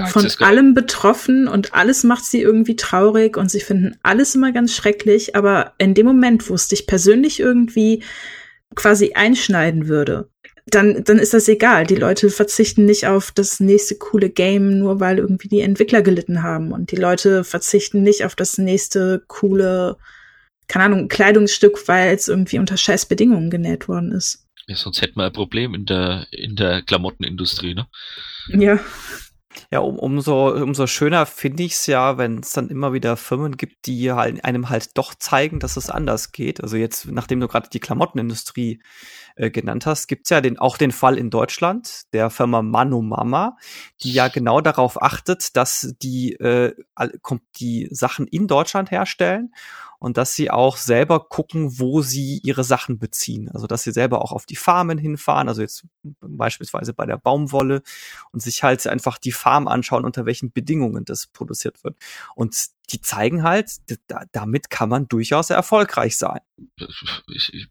von allem betroffen und alles macht sie irgendwie traurig und sie finden alles immer ganz schrecklich, aber in dem Moment, wo es dich persönlich irgendwie quasi einschneiden würde, dann, dann ist das egal. Die Leute verzichten nicht auf das nächste coole Game, nur weil irgendwie die Entwickler gelitten haben. Und die Leute verzichten nicht auf das nächste coole, keine Ahnung, Kleidungsstück, weil es irgendwie unter scheiß Bedingungen genäht worden ist. Ja, sonst hätten wir ein Problem in der, in der Klamottenindustrie, ne? Ja. Ja, um, umso, umso schöner finde ich es ja, wenn es dann immer wieder Firmen gibt, die halt einem halt doch zeigen, dass es anders geht. Also jetzt, nachdem du gerade die Klamottenindustrie äh, genannt hast, gibt's ja den, auch den Fall in Deutschland der Firma Manu Mama, die ja genau darauf achtet, dass die, äh, die Sachen in Deutschland herstellen und dass sie auch selber gucken, wo sie ihre Sachen beziehen. Also dass sie selber auch auf die Farmen hinfahren, also jetzt beispielsweise bei der Baumwolle und sich halt einfach die Farm anschauen, unter welchen Bedingungen das produziert wird. Und die zeigen halt, damit kann man durchaus erfolgreich sein.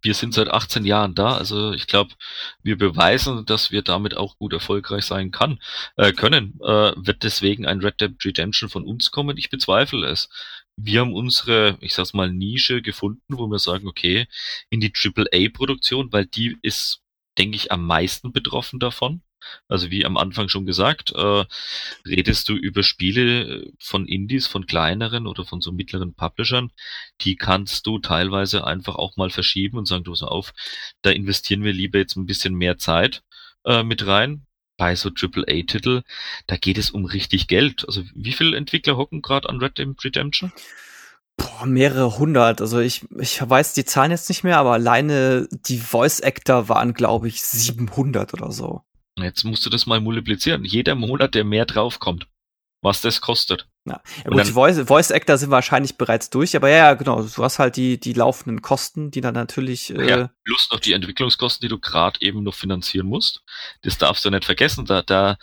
Wir sind seit 18 Jahren da, also ich glaube, wir beweisen, dass wir damit auch gut erfolgreich sein kann, äh, können. Äh, wird deswegen ein Red Dead Redemption von uns kommen? Ich bezweifle es. Wir haben unsere, ich sag's mal, Nische gefunden, wo wir sagen, okay, in die AAA-Produktion, weil die ist, denke ich, am meisten betroffen davon. Also wie am Anfang schon gesagt, äh, redest du über Spiele von Indies, von kleineren oder von so mittleren Publishern, die kannst du teilweise einfach auch mal verschieben und sagen, du so auf, da investieren wir lieber jetzt ein bisschen mehr Zeit äh, mit rein. Bei so AAA-Titel, da geht es um richtig Geld. Also wie viele Entwickler hocken gerade an Red Dead Redemption? Boah, mehrere hundert. Also ich, ich weiß die Zahlen jetzt nicht mehr, aber alleine die Voice Actor waren, glaube ich, 700 oder so. Jetzt musst du das mal multiplizieren. Jeder Monat, der mehr draufkommt, was das kostet. Ja, ja gut, dann, die Voice, Voice Actor sind wahrscheinlich bereits durch, aber ja, ja, genau, du hast halt die, die laufenden Kosten, die dann natürlich. Äh, ja, plus noch die Entwicklungskosten, die du gerade eben noch finanzieren musst. Das darfst du nicht vergessen. Da, da,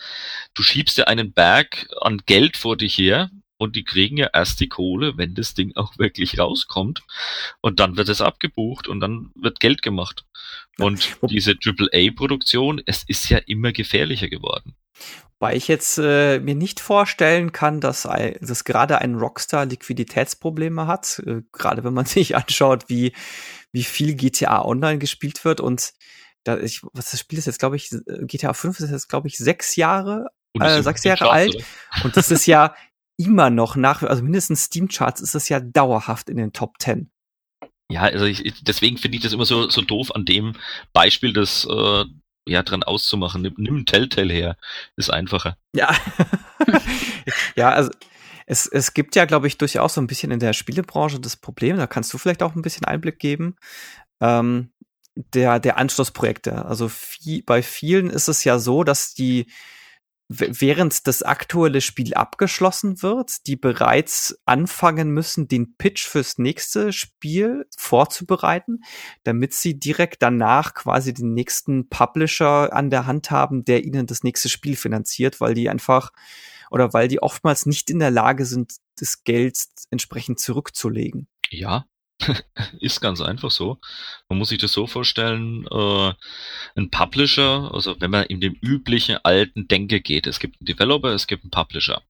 du schiebst ja einen Berg an Geld vor dich her, und die kriegen ja erst die Kohle, wenn das Ding [LAUGHS] auch wirklich rauskommt. Und dann wird es abgebucht und dann wird Geld gemacht. Und diese AAA-Produktion, es ist ja immer gefährlicher geworden. Weil ich jetzt äh, mir nicht vorstellen kann, dass, dass gerade ein Rockstar Liquiditätsprobleme hat. Äh, gerade wenn man [LAUGHS] sich anschaut, wie, wie viel GTA Online gespielt wird und da ich, was das Spiel ist jetzt, glaube ich, GTA 5 ist jetzt, glaube ich, sechs Jahre, äh, sechs Jahre alt. Oder? Und das ist ja [LAUGHS] immer noch nach, also mindestens Steam Charts ist es ja dauerhaft in den Top 10. Ja, also ich, deswegen finde ich das immer so, so doof an dem Beispiel, das äh, ja dran auszumachen. Nimm, nimm Telltale her, ist einfacher. Ja. [LAUGHS] ja, also es, es gibt ja, glaube ich, durchaus so ein bisschen in der Spielebranche das Problem, da kannst du vielleicht auch ein bisschen Einblick geben, ähm, der, der Anschlussprojekte. Also viel, bei vielen ist es ja so, dass die während das aktuelle Spiel abgeschlossen wird, die bereits anfangen müssen, den Pitch fürs nächste Spiel vorzubereiten, damit sie direkt danach quasi den nächsten Publisher an der Hand haben, der ihnen das nächste Spiel finanziert, weil die einfach oder weil die oftmals nicht in der Lage sind, das Geld entsprechend zurückzulegen. Ja, [LAUGHS] ist ganz einfach so. Man muss sich das so vorstellen, äh, ein Publisher, also wenn man in dem üblichen alten Denke geht, es gibt einen Developer, es gibt einen Publisher.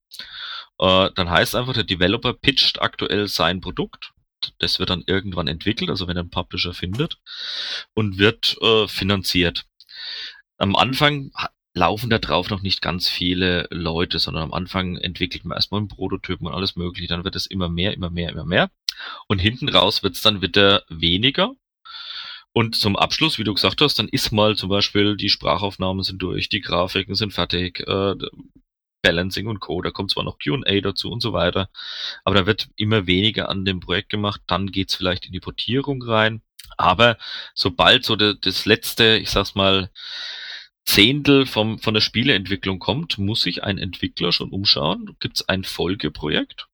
Äh, dann heißt einfach, der Developer pitcht aktuell sein Produkt. Das wird dann irgendwann entwickelt, also wenn er einen Publisher findet, und wird äh, finanziert. Am Anfang laufen da drauf noch nicht ganz viele Leute, sondern am Anfang entwickelt man erstmal einen Prototypen und alles mögliche, dann wird es immer mehr, immer mehr, immer mehr. Und hinten raus wird es dann wieder weniger. Und zum Abschluss, wie du gesagt hast, dann ist mal zum Beispiel die Sprachaufnahmen sind durch, die Grafiken sind fertig, äh, Balancing und Co. Da kommt zwar noch QA dazu und so weiter, aber da wird immer weniger an dem Projekt gemacht. Dann geht's vielleicht in die Portierung rein. Aber sobald so das letzte, ich sag's mal, Zehntel vom, von der Spieleentwicklung kommt, muss sich ein Entwickler schon umschauen. Gibt's ein Folgeprojekt?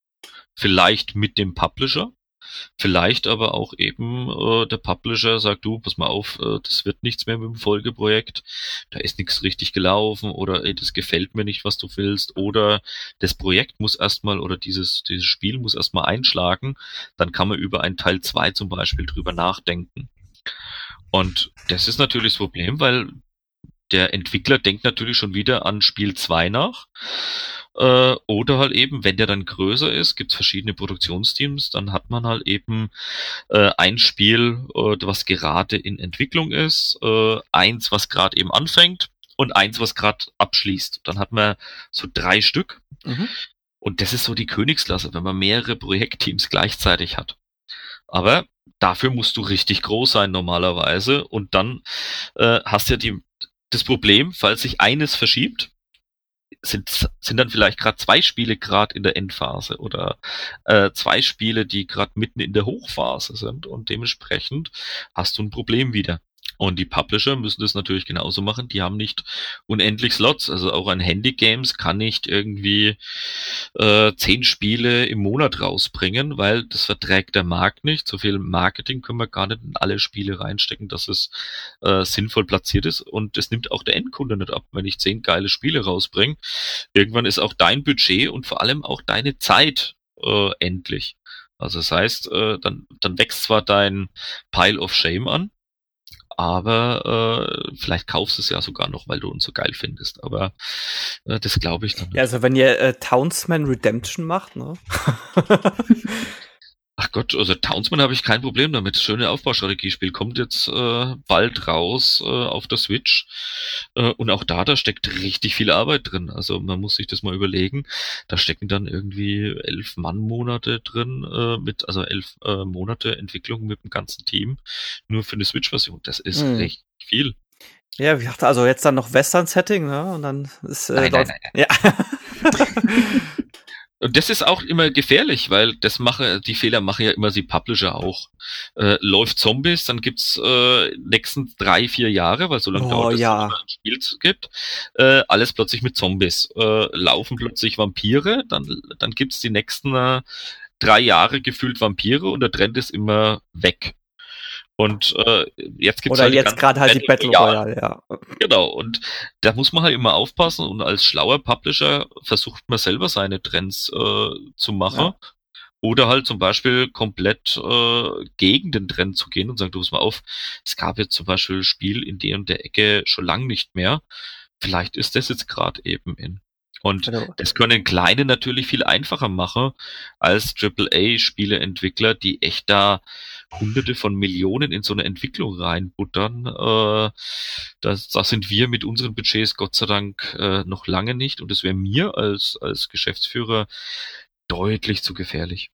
Vielleicht mit dem Publisher? Vielleicht aber auch eben äh, der Publisher sagt, du, pass mal auf, äh, das wird nichts mehr mit dem Folgeprojekt, da ist nichts richtig gelaufen oder ey, das gefällt mir nicht, was du willst oder das Projekt muss erstmal oder dieses, dieses Spiel muss erstmal einschlagen, dann kann man über ein Teil 2 zum Beispiel drüber nachdenken. Und das ist natürlich das Problem, weil der Entwickler denkt natürlich schon wieder an Spiel 2 nach äh, oder halt eben, wenn der dann größer ist, gibt es verschiedene Produktionsteams, dann hat man halt eben äh, ein Spiel, äh, was gerade in Entwicklung ist, äh, eins, was gerade eben anfängt und eins, was gerade abschließt. Dann hat man so drei Stück. Mhm. Und das ist so die Königsklasse, wenn man mehrere Projektteams gleichzeitig hat. Aber dafür musst du richtig groß sein normalerweise und dann äh, hast du ja die, das Problem, falls sich eines verschiebt, sind, sind dann vielleicht gerade zwei Spiele gerade in der Endphase oder äh, zwei Spiele, die gerade mitten in der Hochphase sind und dementsprechend hast du ein Problem wieder. Und die Publisher müssen das natürlich genauso machen. Die haben nicht unendlich Slots. Also auch ein Handy Games kann nicht irgendwie äh, zehn Spiele im Monat rausbringen, weil das verträgt der Markt nicht. So viel Marketing können wir gar nicht in alle Spiele reinstecken, dass es äh, sinnvoll platziert ist. Und das nimmt auch der Endkunde nicht ab, wenn ich zehn geile Spiele rausbringe. Irgendwann ist auch dein Budget und vor allem auch deine Zeit äh, endlich. Also das heißt, äh, dann, dann wächst zwar dein Pile of Shame an, aber äh, vielleicht kaufst du es ja sogar noch, weil du uns so geil findest. Aber äh, das glaube ich dann. Nicht. Ja, also wenn ihr äh, Townsman Redemption macht, ne? [LAUGHS] Ach Gott, also Townsman habe ich kein Problem damit. Schöne Aufbaustrategiespiel. Kommt jetzt äh, bald raus äh, auf der Switch. Äh, und auch da, da steckt richtig viel Arbeit drin. Also man muss sich das mal überlegen. Da stecken dann irgendwie elf Mann-Monate drin, äh, mit, also elf äh, Monate Entwicklung mit dem ganzen Team. Nur für eine Switch-Version. Das ist hm. recht viel. Ja, wie gesagt, also jetzt dann noch Western-Setting, ne? Und dann ist äh, nein, nein, nein. ja. [LAUGHS] Und das ist auch immer gefährlich, weil das mache, die Fehler machen ja immer die Publisher auch. Äh, läuft Zombies, dann gibt's äh, nächsten drei, vier Jahre, weil so lange oh, dauert es, ja. ein Spiel gibt, äh, alles plötzlich mit Zombies. Äh, laufen plötzlich Vampire, dann, dann gibt's die nächsten äh, drei Jahre gefühlt Vampire und der Trend ist immer weg. Und äh, jetzt gibt's Oder halt jetzt gerade halt die Battle Royale, ja. Genau, und da muss man halt immer aufpassen und als schlauer Publisher versucht man selber seine Trends äh, zu machen. Ja. Oder halt zum Beispiel komplett äh, gegen den Trend zu gehen und sagen, du musst mal auf, es gab jetzt zum Beispiel ein Spiel in der und der Ecke schon lang nicht mehr. Vielleicht ist das jetzt gerade eben in. Und genau. das können Kleine natürlich viel einfacher machen als AAA-Spieleentwickler, die echt da hunderte von Millionen in so eine Entwicklung reinbuttern. Äh, das, das sind wir mit unseren Budgets Gott sei Dank äh, noch lange nicht. Und es wäre mir als, als Geschäftsführer deutlich zu gefährlich.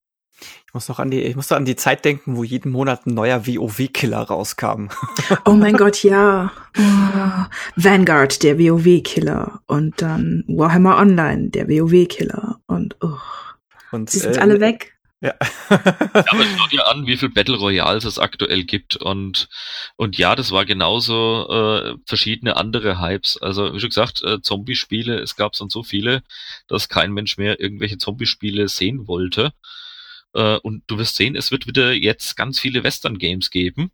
Ich muss noch an die, ich muss noch an die Zeit denken, wo jeden Monat ein neuer WoW-Killer rauskam. [LAUGHS] Oh mein Gott, ja. Oh, Vanguard, der WoW-Killer. Und dann Warhammer Online, der WoW-Killer. Und, oh. Und, Sie sind äh, alle weg. Ja. Aber [LAUGHS] schau dir an, wie viel Battle Royals es aktuell gibt und und ja, das war genauso äh, verschiedene andere Hypes. Also wie schon gesagt, äh, Zombie-Spiele, es gab dann so viele, dass kein Mensch mehr irgendwelche Zombie-Spiele sehen wollte. Äh, und du wirst sehen, es wird wieder jetzt ganz viele Western-Games geben.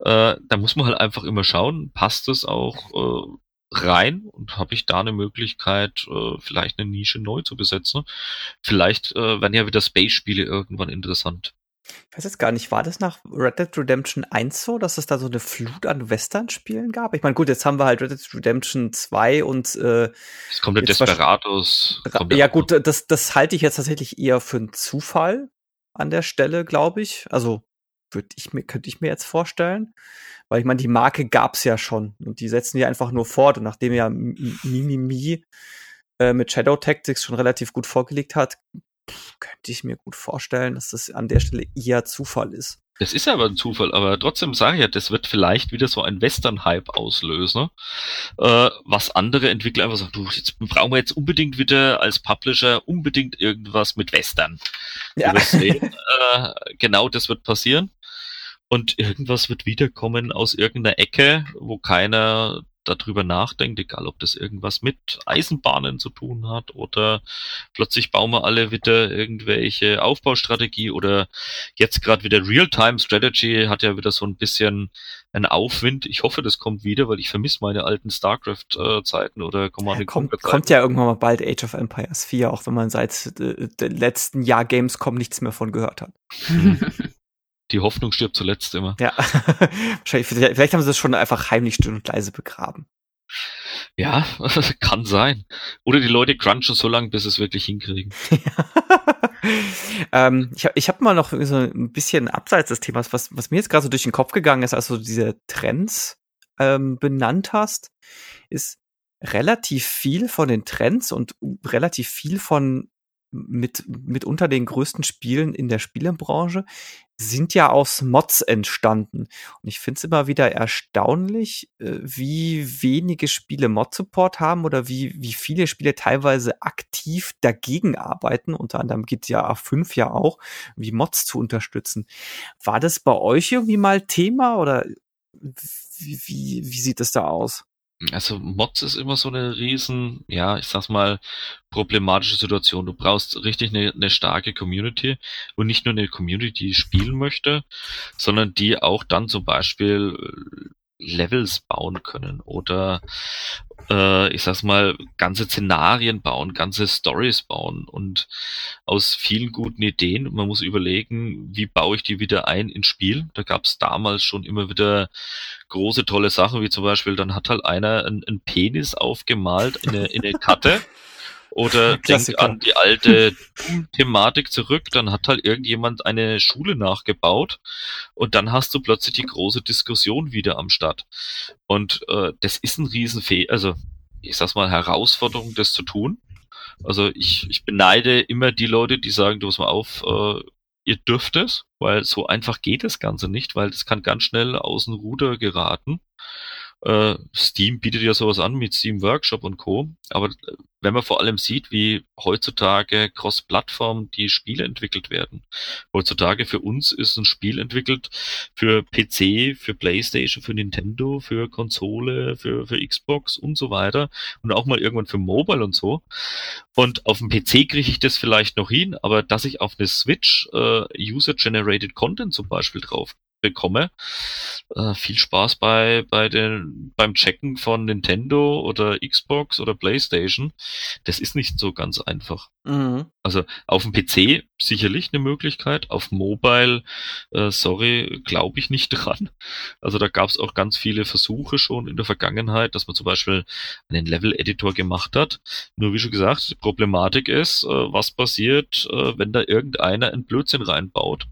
Äh, da muss man halt einfach immer schauen, passt es auch äh, rein und habe ich da eine Möglichkeit, äh, vielleicht eine Nische neu zu besetzen. Vielleicht äh, werden ja wieder Space-Spiele irgendwann interessant. Ich weiß jetzt gar nicht, war das nach Red Dead Redemption 1 so, dass es da so eine Flut an Western-Spielen gab? Ich meine, gut, jetzt haben wir halt Red Dead Redemption 2 und äh, Es kommt der Desperados. Kommt ja, gut, das, das halte ich jetzt tatsächlich eher für einen Zufall an der Stelle, glaube ich. Also würde ich mir, könnte ich mir jetzt vorstellen. Weil ich meine, die Marke gab's ja schon und die setzen die einfach nur fort. Und nachdem ja Mimimi äh, mit Shadow Tactics schon relativ gut vorgelegt hat, könnte ich mir gut vorstellen, dass das an der Stelle eher Zufall ist. Das ist aber ein Zufall, aber trotzdem sage ich ja, das wird vielleicht wieder so ein Western-Hype auslösen, äh, was andere Entwickler einfach sagen, du, jetzt brauchen wir jetzt unbedingt wieder als Publisher unbedingt irgendwas mit Western. Ja. Sehen, äh, genau das wird passieren. Und irgendwas wird wiederkommen aus irgendeiner Ecke, wo keiner darüber nachdenkt, egal ob das irgendwas mit Eisenbahnen zu tun hat oder plötzlich bauen wir alle wieder irgendwelche Aufbaustrategie oder jetzt gerade wieder Real-Time-Strategy hat ja wieder so ein bisschen einen Aufwind. Ich hoffe, das kommt wieder, weil ich vermisse meine alten StarCraft-Zeiten oder Command ja, kommt, kommt ja irgendwann mal bald Age of Empires 4, auch wenn man seit äh, dem letzten Jahr Gamescom nichts mehr von gehört hat. [LAUGHS] Die Hoffnung stirbt zuletzt immer. Ja, [LAUGHS] wahrscheinlich. Vielleicht haben sie das schon einfach heimlich still und leise begraben. Ja, [LAUGHS] kann sein. Oder die Leute crunchen so lange, bis es wirklich hinkriegen. [LAUGHS] ähm, ich habe ich hab mal noch so ein bisschen abseits des Themas, was, was mir jetzt gerade so durch den Kopf gegangen ist, als du diese Trends ähm, benannt hast, ist relativ viel von den Trends und relativ viel von mit, mit unter den größten Spielen in der Spielebranche sind ja aus Mods entstanden. Und ich finde es immer wieder erstaunlich, äh, wie wenige Spiele Mod-Support haben oder wie, wie viele Spiele teilweise aktiv dagegen arbeiten, unter anderem GTA 5 ja auch, wie Mods zu unterstützen. War das bei euch irgendwie mal Thema oder wie, wie, wie sieht es da aus? Also Mods ist immer so eine riesen, ja, ich sag's mal, problematische Situation. Du brauchst richtig eine, eine starke Community und nicht nur eine Community, die spielen möchte, sondern die auch dann zum Beispiel Levels bauen können oder äh, ich sag's mal, ganze Szenarien bauen, ganze Stories bauen und aus vielen guten Ideen, man muss überlegen, wie baue ich die wieder ein ins Spiel. Da gab's damals schon immer wieder große, tolle Sachen, wie zum Beispiel, dann hat halt einer einen, Penis aufgemalt in eine, in eine Karte [LAUGHS] oder [LAUGHS] denkt an die alte Thematik zurück, dann hat halt irgendjemand eine Schule nachgebaut und dann hast du plötzlich die große Diskussion wieder am Start. Und äh, das ist ein Riesenfehler, also ich sag's mal, Herausforderung, das zu tun. Also ich, ich beneide immer die Leute, die sagen, du musst mal auf, äh, ihr dürft es, weil so einfach geht das Ganze nicht, weil das kann ganz schnell aus dem Ruder geraten. Äh, Steam bietet ja sowas an mit Steam Workshop und Co. Aber wenn man vor allem sieht, wie heutzutage cross-Plattform die Spiele entwickelt werden. Heutzutage für uns ist ein Spiel entwickelt für PC, für PlayStation, für Nintendo, für Konsole, für, für Xbox und so weiter und auch mal irgendwann für Mobile und so. Und auf dem PC kriege ich das vielleicht noch hin, aber dass ich auf eine Switch äh, User-Generated Content zum Beispiel drauf bekomme. Äh, viel Spaß bei, bei den, beim Checken von Nintendo oder Xbox oder PlayStation. Das ist nicht so ganz einfach. Mhm. Also auf dem PC sicherlich eine Möglichkeit, auf Mobile, äh, sorry, glaube ich nicht [LAUGHS] dran. Also da gab es auch ganz viele Versuche schon in der Vergangenheit, dass man zum Beispiel einen Level-Editor gemacht hat. Nur wie schon gesagt, die Problematik ist, äh, was passiert, äh, wenn da irgendeiner einen Blödsinn reinbaut.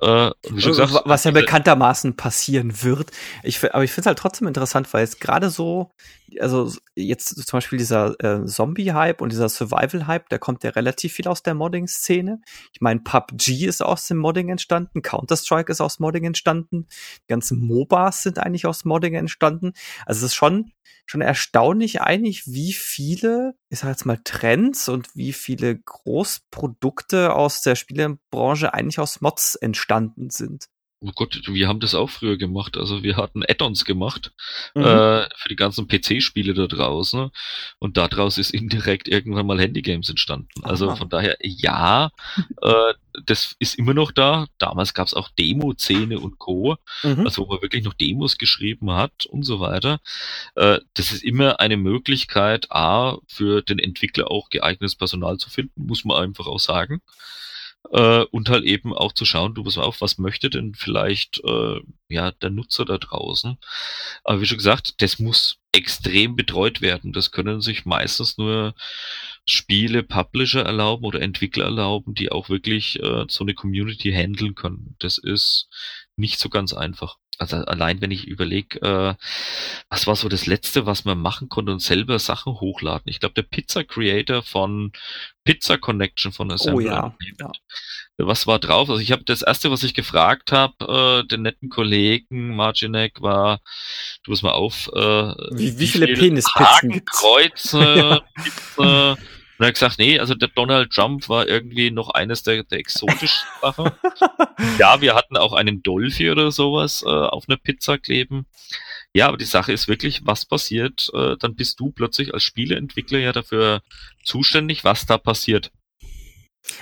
Äh, wie schon gesagt, was ja bekanntermaßen passieren wird. Ich, aber ich finde es halt trotzdem interessant, weil es gerade so, also jetzt zum Beispiel dieser äh, Zombie-Hype und dieser Survival-Hype, der kommt ja relativ viel aus der Modding-Szene. Ich meine, PUBG ist aus dem Modding entstanden, Counter-Strike ist aus Modding entstanden, die ganzen MOBAs sind eigentlich aus Modding entstanden. Also es ist schon, schon erstaunlich eigentlich, wie viele, ich sag jetzt mal, Trends und wie viele Großprodukte aus der Spielebranche eigentlich aus Mods entstanden sind. Oh Gott, wir haben das auch früher gemacht. Also wir hatten Add-ons gemacht mhm. äh, für die ganzen PC-Spiele da draußen. Und daraus ist [LAUGHS] indirekt irgendwann mal Handygames entstanden. Also Aha. von daher, ja, äh, das ist immer noch da. Damals gab es auch Demo-Szene und Co. Mhm. Also wo man wirklich noch Demos geschrieben hat und so weiter. Äh, das ist immer eine Möglichkeit, A, für den Entwickler auch geeignetes Personal zu finden, muss man einfach auch sagen äh, und halt eben auch zu schauen, du pass auf, was möchte denn vielleicht äh, ja der Nutzer da draußen. Aber wie schon gesagt, das muss extrem betreut werden. Das können sich meistens nur Spiele, Publisher erlauben oder Entwickler erlauben, die auch wirklich äh, so eine Community handeln können. Das ist nicht so ganz einfach. Also allein wenn ich überlege, äh, was war so das Letzte, was man machen konnte und selber Sachen hochladen. Ich glaube, der Pizza Creator von Pizza Connection von Assembly. Oh ja, ja. Was war drauf? Also ich habe das erste, was ich gefragt habe, äh, den netten Kollegen Marginek war, du musst mal auf, äh, wie, wie, wie viele Penispizzen gibt's? Kreuze, [LAUGHS] Pizza, Und er hat gesagt, nee, also der Donald Trump war irgendwie noch eines der, der exotischen [LAUGHS] Sachen. ja, wir hatten auch einen Dolphy oder sowas äh, auf einer Pizza kleben. Ja, aber die Sache ist wirklich, was passiert, äh, dann bist du plötzlich als Spieleentwickler ja dafür zuständig, was da passiert.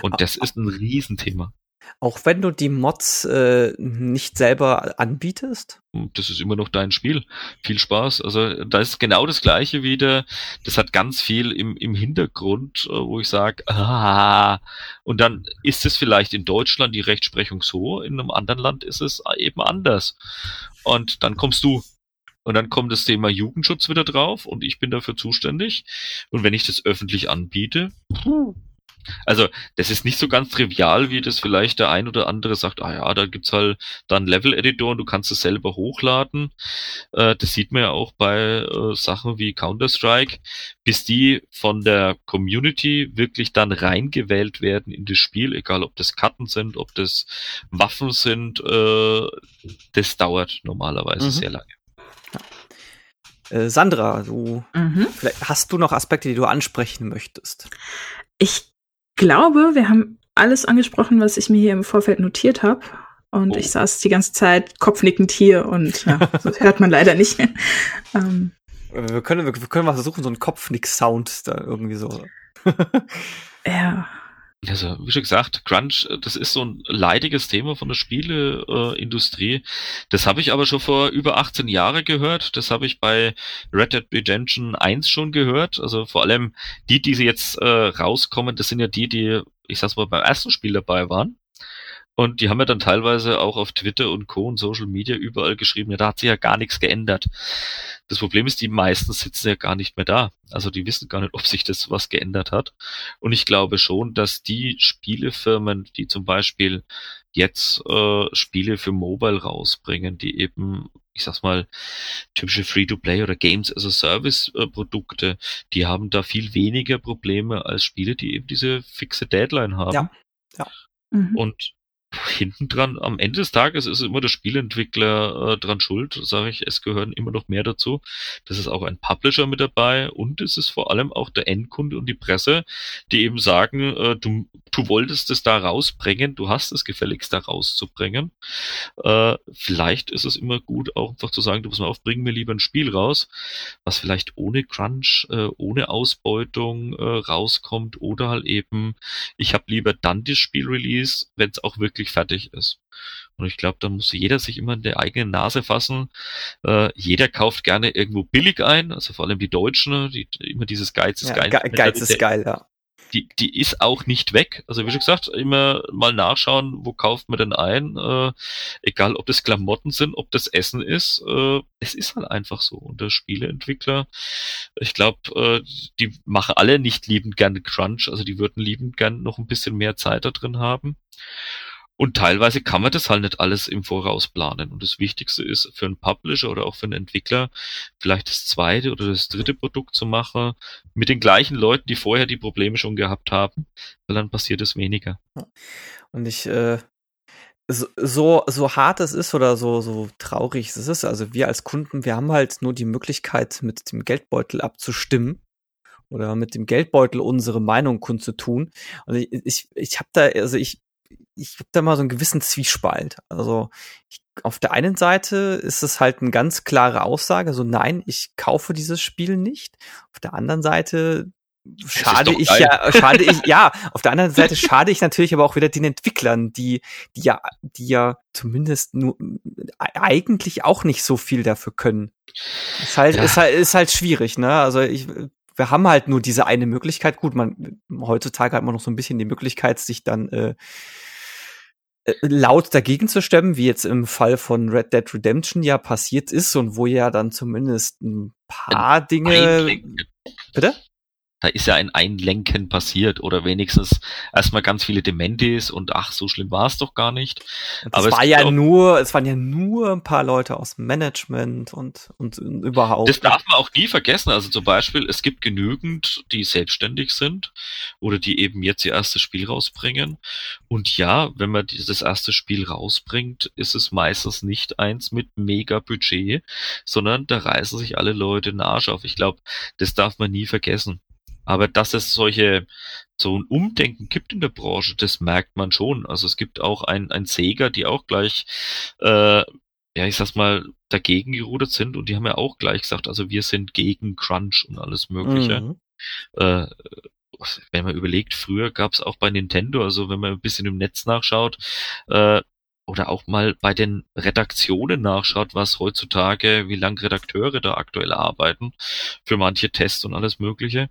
Und das ist ein Riesenthema. Auch wenn du die Mods äh, nicht selber anbietest? Das ist immer noch dein Spiel. Viel Spaß. Also da ist genau das gleiche wieder. Das hat ganz viel im, im Hintergrund, äh, wo ich sage, ah, und dann ist es vielleicht in Deutschland die Rechtsprechung so, in einem anderen Land ist es eben anders. Und dann kommst du und dann kommt das Thema Jugendschutz wieder drauf und ich bin dafür zuständig. Und wenn ich das öffentlich anbiete, also, das ist nicht so ganz trivial, wie das vielleicht der ein oder andere sagt, ah ja, da gibt's halt dann Level-Editor und du kannst es selber hochladen. Äh, das sieht man ja auch bei äh, Sachen wie Counter-Strike, bis die von der Community wirklich dann reingewählt werden in das Spiel, egal ob das Karten sind, ob das Waffen sind, äh, das dauert normalerweise mhm. sehr lange. Äh, Sandra, du mhm. vielleicht hast du noch Aspekte, die du ansprechen möchtest? Ich glaube, wir haben alles angesprochen, was ich mir hier im Vorfeld notiert habe. Und oh. ich saß die ganze Zeit kopfnickend hier und ja, [LAUGHS] das hört man leider nicht. ähm, wir, können, wir können mal versuchen, so einen Kopfnick-Sound da irgendwie so. ja. Also, wie schon gesagt, Crunch, das ist so ein leidiges Thema von der Spieleindustrie. Äh, das habe ich aber schon vor über 18 Jahren gehört. Das habe ich bei Red Dead Redemption 1 schon gehört. Also vor allem die, die sie jetzt äh, rauskommen, das sind ja die, die, ich sag's mal, beim ersten Spiel dabei waren. Und die haben ja dann teilweise auch auf Twitter und Co. und Social Media überall geschrieben, ja, da hat sich ja gar nichts geändert. Das Problem ist, die meisten sitzen ja gar nicht mehr da. Also die wissen gar nicht, ob sich das was geändert hat. Und ich glaube schon, dass die Spielefirmen, die zum Beispiel jetzt äh, Spiele für Mobile rausbringen, die eben, ich sag's mal, typische Free-to-Play oder Games as a Service äh, die haben da viel weniger Probleme als Spiele, die eben diese fixe Deadline haben. Ja. ja. Mhm. Und hinten dran, am Ende des Tages ist immer der Spielentwickler äh, dran schuld, sage ich, es gehören immer noch mehr dazu. Das ist auch ein Publisher mit dabei und es ist vor allem auch der Endkunde und die Presse, die eben sagen, äh, du, du wolltest es da rausbringen, du hast es gefälligst da rauszubringen. Äh, vielleicht ist es immer gut, auch einfach zu sagen, du musst mal auf, bring mir lieber ein Spiel raus, was vielleicht ohne Crunch, äh, ohne Ausbeutung äh, rauskommt oder halt eben, ich habe lieber dann das Spiel Release, wenn es auch wirklich wirklich fertig ist. Und ich glaube, da muss jeder sich immer in der eigenen Nase fassen. Äh, jeder kauft gerne irgendwo billig ein, also vor allem die Deutschen, die, immer dieses Geiz ist ja, geil. Geiz ist geil, ja die, die ist auch nicht weg. Also wie schon gesagt, immer mal nachschauen, wo kauft man denn ein, äh, egal ob das Klamotten sind, ob das Essen ist, äh, es ist halt einfach so. Und der Spieleentwickler, ich glaube, äh, die machen alle nicht liebend gerne Crunch, also die würden liebend gern noch ein bisschen mehr Zeit da drin haben. Und teilweise kann man das halt nicht alles im Voraus planen. Und das Wichtigste ist für einen Publisher oder auch für einen Entwickler vielleicht das zweite oder das dritte Produkt zu machen mit den gleichen Leuten, die vorher die Probleme schon gehabt haben, weil dann passiert es weniger. Und ich, äh, so, so hart es ist oder so, so traurig es ist, also wir als Kunden, wir haben halt nur die Möglichkeit, mit dem Geldbeutel abzustimmen oder mit dem Geldbeutel unsere Meinung kundzutun. Und ich, ich, ich habe da, also ich ich habe da mal so einen gewissen Zwiespalt. Also ich, auf der einen Seite ist es halt eine ganz klare Aussage, so nein, ich kaufe dieses Spiel nicht. Auf der anderen Seite schade ich geil. ja, schade ich, ja, auf der anderen Seite schade ich natürlich aber auch wieder den Entwicklern, die, die ja, die ja zumindest nur eigentlich auch nicht so viel dafür können. Ist halt, ja. ist halt, ist halt schwierig, ne? Also ich, wir haben halt nur diese eine Möglichkeit. Gut, man heutzutage hat man noch so ein bisschen die Möglichkeit, sich dann äh, äh, laut dagegen zu stemmen, wie jetzt im Fall von Red Dead Redemption ja passiert ist und wo ja dann zumindest ein paar Dinge. Bitte? Da ist ja ein Einlenken passiert oder wenigstens erstmal ganz viele Dementis und ach, so schlimm war es doch gar nicht. Das Aber war ja nur, es waren ja nur ein paar Leute aus Management und, und überhaupt. Das darf man auch nie vergessen. Also zum Beispiel, es gibt genügend, die selbstständig sind oder die eben jetzt ihr erstes Spiel rausbringen. Und ja, wenn man dieses erste Spiel rausbringt, ist es meistens nicht eins mit mega Budget, sondern da reißen sich alle Leute den Arsch auf. Ich glaube, das darf man nie vergessen. Aber dass es solche, so ein Umdenken gibt in der Branche, das merkt man schon. Also es gibt auch ein, ein Sega, die auch gleich, äh, ja, ich sag's mal, dagegen gerudert sind und die haben ja auch gleich gesagt, also wir sind gegen Crunch und alles Mögliche. Mhm. Äh, wenn man überlegt, früher gab es auch bei Nintendo, also wenn man ein bisschen im Netz nachschaut, äh, oder auch mal bei den Redaktionen nachschaut, was heutzutage, wie lang Redakteure da aktuell arbeiten, für manche Tests und alles Mögliche.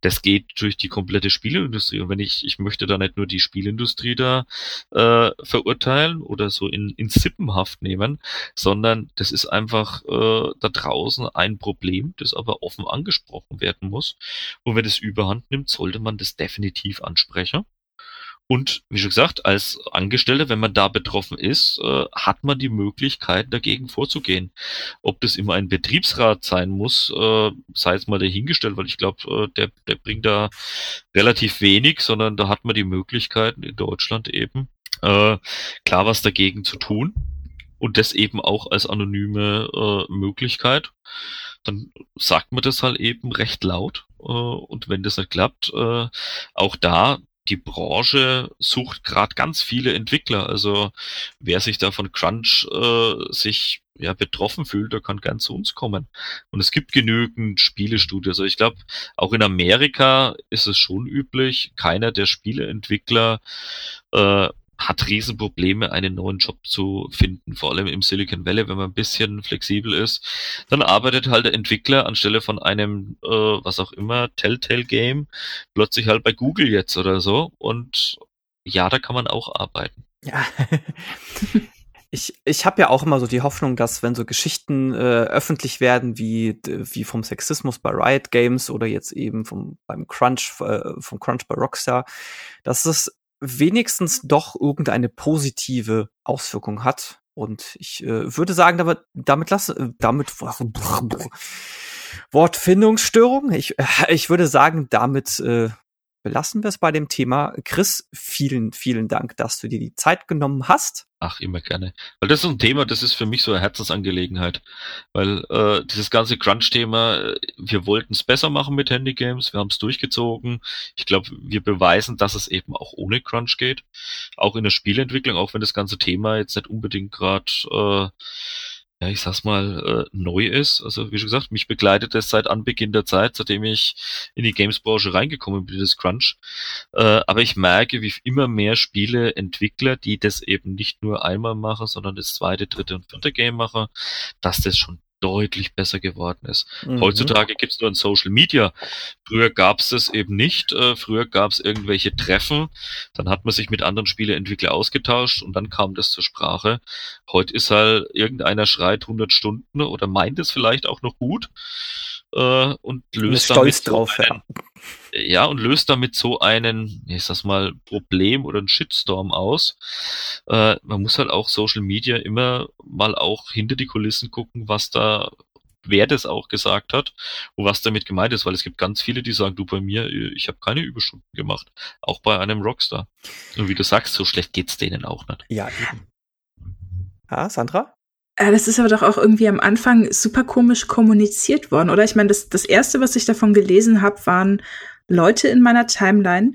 Das geht durch die komplette Spielindustrie. Und wenn ich, ich möchte da nicht nur die Spielindustrie da äh, verurteilen oder so in, in Sippenhaft nehmen, sondern das ist einfach äh, da draußen ein Problem, das aber offen angesprochen werden muss. Und wenn es überhand nimmt, sollte man das definitiv ansprechen. Und wie schon gesagt, als Angestellter, wenn man da betroffen ist, äh, hat man die Möglichkeit, dagegen vorzugehen. Ob das immer ein Betriebsrat sein muss, äh, sei es mal dahingestellt, weil ich glaube, äh, der, der bringt da relativ wenig, sondern da hat man die Möglichkeit in Deutschland eben, äh, klar was dagegen zu tun. Und das eben auch als anonyme äh, Möglichkeit. Dann sagt man das halt eben recht laut. Äh, und wenn das nicht klappt, auch da die Branche sucht gerade ganz viele Entwickler. Also wer sich da von Crunch äh, sich ja, betroffen fühlt, der kann gern zu uns kommen. Und es gibt genügend Spielestudios. Also ich glaube, auch in Amerika ist es schon üblich, keiner der Spieleentwickler äh, hat Riesenprobleme, einen neuen Job zu finden, vor allem im Silicon Valley, wenn man ein bisschen flexibel ist. Dann arbeitet halt der Entwickler anstelle von einem, äh, was auch immer, Telltale Game, plötzlich halt bei Google jetzt oder so. Und ja, da kann man auch arbeiten. Ja. [LAUGHS] ich, ich habe ja auch immer so die Hoffnung, dass wenn so Geschichten äh, öffentlich werden, wie, wie vom Sexismus bei Riot Games oder jetzt eben vom, beim Crunch, äh, vom Crunch bei Rockstar, dass es wenigstens doch irgendeine positive Auswirkung hat. Und ich äh, würde sagen, damit, damit lassen, äh, damit Wortfindungsstörung. Ich, äh, ich würde sagen, damit äh, belassen wir es bei dem Thema. Chris, vielen, vielen Dank, dass du dir die Zeit genommen hast. Ach, immer gerne. Weil das ist ein Thema, das ist für mich so eine Herzensangelegenheit. Weil äh, dieses ganze Crunch-Thema, äh, wir wollten es besser machen mit Handygames, wir haben es durchgezogen. Ich glaube, wir beweisen, dass es eben auch ohne Crunch geht. Auch in der Spielentwicklung, auch wenn das ganze Thema jetzt nicht unbedingt gerade äh, ja, ich sag's mal, äh, neu ist. Also wie schon gesagt, mich begleitet es seit Anbeginn der Zeit, seitdem ich in die Games-Branche reingekommen bin, das Crunch. Äh, aber ich merke, wie immer mehr Spiele Entwickler, die das eben nicht nur einmal machen, sondern das zweite, dritte und vierte Game machen, dass das schon deutlich besser geworden ist. Mhm. Heutzutage gibt es nur ein Social Media. Früher gab es das eben nicht. Äh, früher gab es irgendwelche Treffen. Dann hat man sich mit anderen Spieleentwicklern ausgetauscht und dann kam das zur Sprache. Heute ist halt irgendeiner schreit 100 Stunden oder meint es vielleicht auch noch gut äh, und löst damit so drauf, einen, ja. ja. und löst damit so einen, ich sag's mal, Problem oder einen Shitstorm aus. Äh, man muss halt auch Social Media immer mal auch hinter die Kulissen gucken, was da wer das auch gesagt hat und was damit gemeint ist, weil es gibt ganz viele, die sagen, du bei mir, ich habe keine Überstunden gemacht, auch bei einem Rockstar. Und wie du sagst, so schlecht geht's denen auch nicht. Ja, eben. Ah, Sandra? Ja, das ist aber doch auch irgendwie am Anfang super komisch kommuniziert worden, oder? Ich meine, das, das erste, was ich davon gelesen habe, waren Leute in meiner Timeline,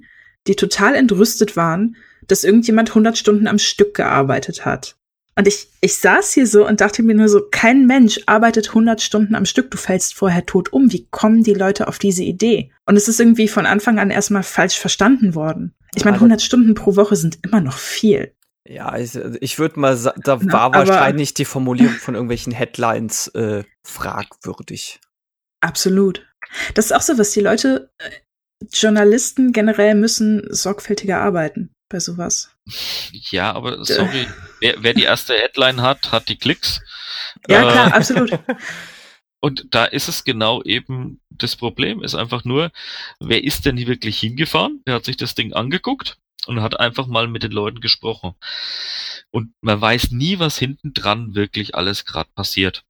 die total entrüstet waren, dass irgendjemand 100 Stunden am Stück gearbeitet hat. Und ich, ich saß hier so und dachte mir nur so, kein Mensch arbeitet 100 Stunden am Stück, du fällst vorher tot um. Wie kommen die Leute auf diese Idee? Und es ist irgendwie von Anfang an erstmal falsch verstanden worden. Ich meine, 100 Stunden pro Woche sind immer noch viel. Ja, ich, ich würde mal sagen, da Na, war wahrscheinlich die Formulierung von irgendwelchen Headlines äh, fragwürdig. Absolut. Das ist auch so was, die Leute, äh, Journalisten generell müssen sorgfältiger arbeiten bei sowas. Ja, aber sorry, wer, wer die erste Headline hat, hat die Klicks. Ja, klar, äh, absolut. [LAUGHS] Und da ist es genau eben, das Problem ist einfach nur, wer ist denn hier wirklich hingefahren? Wer hat sich das Ding angeguckt? Und hat einfach mal mit den Leuten gesprochen. Und man weiß nie, was hinten dran wirklich alles gerade passiert.